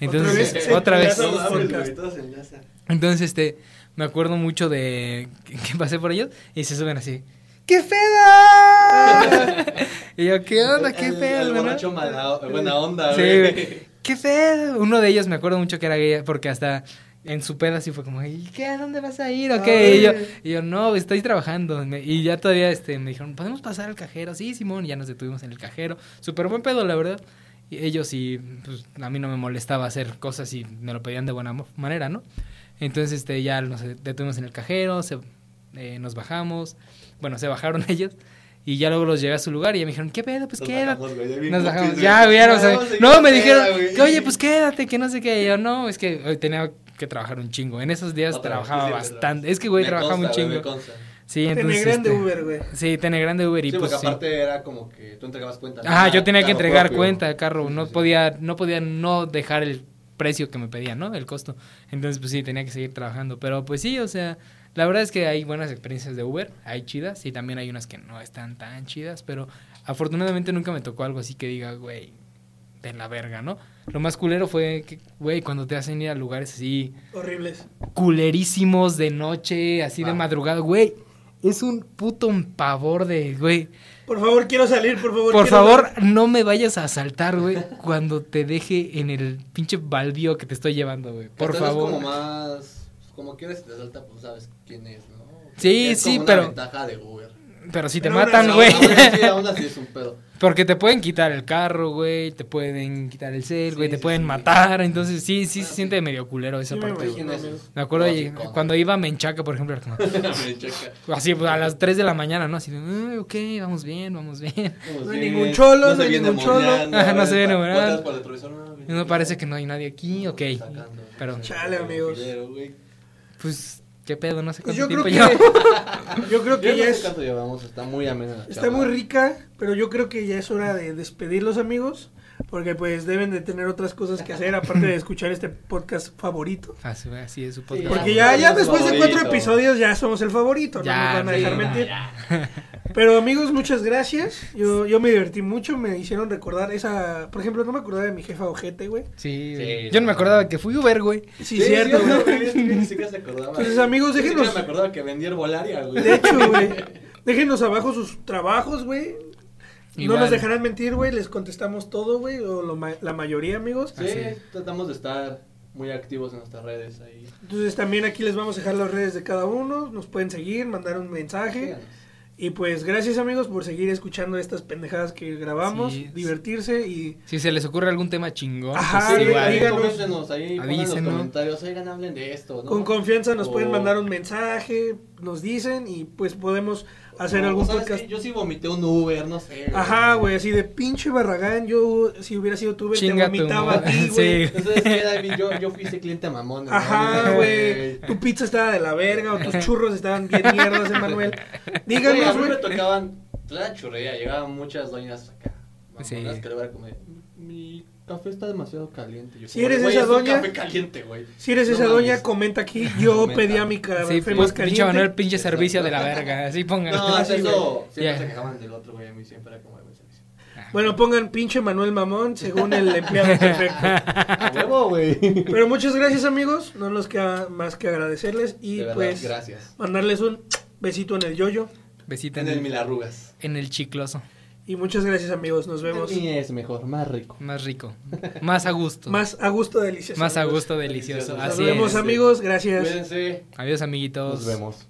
Entonces, otra vez. enlazan. Entonces, este, me acuerdo mucho de que, que pasé por ellos y se suben así. ¡Qué feda! y yo, ¿qué onda? ¿Qué El- feo? El ¿no? borracho mala, buena onda, Sí, güey. ¡Qué feo! Uno de ellos me acuerdo mucho que era gay porque hasta en su peda sí fue como, ¿y qué? ¿A dónde vas a ir? ¿O A qué? Y yo, ver. y yo, no, estoy trabajando. Y ya todavía este, me dijeron, ¿podemos pasar al cajero? Sí, Simón, y ya nos detuvimos en el cajero. Súper buen pedo, la verdad. Y ellos sí, pues a mí no me molestaba hacer cosas y me lo pedían de buena manera, ¿no? Entonces este, ya nos detuvimos en el cajero, se- eh, nos bajamos. Bueno, se bajaron ellos. Y ya luego los llevé a su lugar y ya me dijeron, ¿qué pedo? Pues Nos quédate. bajamos, güey, Nos bajamos. güey. Ya, güey, ya no me dijeron, güey. que, oye, pues quédate, que no sé qué. Y yo, no, es que hoy tenía que trabajar un chingo. En esos días trabajaba bastante. Es que, güey, Me trabajaba consta, un chingo. me Sí, entonces. Este, Uber, güey. Sí, tiene grande Uber y Sí, pues porque sí. aparte era como que tú entregabas cuenta. Ajá, ¿no? yo tenía que entregar propio. cuenta de carro, Sí, no sí, sí. podía, no podía no dejar el precio que me pedían, ¿no? El costo. Entonces, pues sí, tenía que seguir trabajando. Pero pues sí, o sea, la verdad es que hay buenas experiencias de Uber, hay chidas, y también hay unas que no están tan chidas, pero afortunadamente nunca me tocó algo así que diga, güey, de la verga, ¿no? Lo más culero fue que, güey, cuando te hacen ir a lugares así Horribles. culerísimos de noche, así de Ah. madrugada, güey. Es un puto pavor de, güey. Por favor, quiero salir, por favor. Por favor, salir. no me vayas a asaltar, güey, cuando te deje en el pinche baldío que te estoy llevando, güey. Por Entonces favor. Es como más. Como quieres te salta, pues sabes quién es, ¿no? Sí, Es sí, como una pero- ventaja de Uber. Pero si te matan, güey. Aún así, aún así es un pedo. Porque te pueden quitar el carro, güey. Te pueden quitar el cel, güey. Sí, te sí, pueden sí. matar. Entonces, sí, sí se siente medio culero esa me parte. Me acuerdo Básico. cuando iba a Menchaca, por ejemplo, así pues, a las 3 de la mañana, ¿no? Así de, "Ay, ok, vamos bien, vamos bien. No hay ningún cholo, no hay ningún cholo. no se viene retrovisor, no, no parece que no hay nadie aquí, ok. Pero, Chale, amigos. Pues, ¿qué pedo? No sé cuánto yo creo tiempo que, llevo. yo creo Ya que no ya sé es, cuánto llevamos, está muy amena está muy rica, pero yo creo que ya es hora de despedirlos, amigos, porque pues deben de tener otras cosas que hacer aparte de escuchar este podcast favorito. Así, así es su podcast. Sí, Porque Ya, después de cuatro episodios ya somos el favorito, no Ya, nos van a sí, dejar no, mentir. ya. Pero amigos, muchas gracias. Yo, yo me divertí mucho, me hicieron recordar esa, por ejemplo, no me acordaba de mi jefa ojete, güey. Sí, Sí, güey. yo no me acordaba que fui Uber, güey. Sí, cierto, no, güey. Ni siquiera se acordaba. Entonces, amigos, déjenos- me acordaba que vendía Herbolaria, güey. De hecho, güey. Déjenos abajo sus trabajos, güey. No Igual. nos dejarán mentir, güey. Les contestamos todo, güey. O lo ma- la mayoría, amigos. Sí, Así. tratamos de estar muy activos en nuestras redes ahí. Entonces también aquí les vamos a dejar las redes de cada uno. Nos pueden seguir, mandar un mensaje. Síganos. Y pues gracias amigos por seguir escuchando estas pendejadas que grabamos. Sí. Divertirse y... Si se les ocurre algún tema chingón, Ajá, pues Sí, igual. ahí díganos. ahí en los Avísenos. comentarios, oigan, hablen de esto, ¿no? Con confianza nos pueden mandar un mensaje, nos dicen y pues podemos hacer algún ¿sabes podcast. qué? Yo sí vomité un Uber, no sé. Ajá, güey, así de pinche Barragán. Yo, si hubiera sido tú, te tu vomitaba a ti, güey. Sí. Entonces, ¿qué, David? Yo, yo fui ese cliente mamón. ¿no? Ajá, güey. Tu pizza estaba de la verga o tus churros estaban bien mierdas, Emanuel. Güey, a Díganos, mí me tocaban, pues era churrería, llegaban muchas doñas acá. Sí. Que le iban a comer. Mi café está demasiado caliente. Yo Si eres "Güey, esa es doña- café caliente, güey. Si eres No esa mames. doña, comenta aquí. Yo Comenta. pedí a mi café Sí, más pues, pinche caliente. Manuel, pinche servicio de la verga. Así pongan. No, Ah, eso siempre se quejaban del otro, güey. A mí siempre era como buen servicio. Bueno, pongan pinche Manuel Mamón según el empleado perfecto. Güey. Pero muchas gracias, amigos. No nos queda más que agradecerles y De verdad, pues gracias. mandarles un besito en el yoyo. Besita En en el el, milarrugas. en el chicloso. Y muchas gracias, amigos. Nos vemos Y es mejor, más rico. Más rico. Más a gusto. más a gusto delicioso. Más a gusto delicioso. Delicioso. Nos Así vemos, es. es. amigos. Gracias. Cuídense. Adiós, amiguitos. Nos vemos.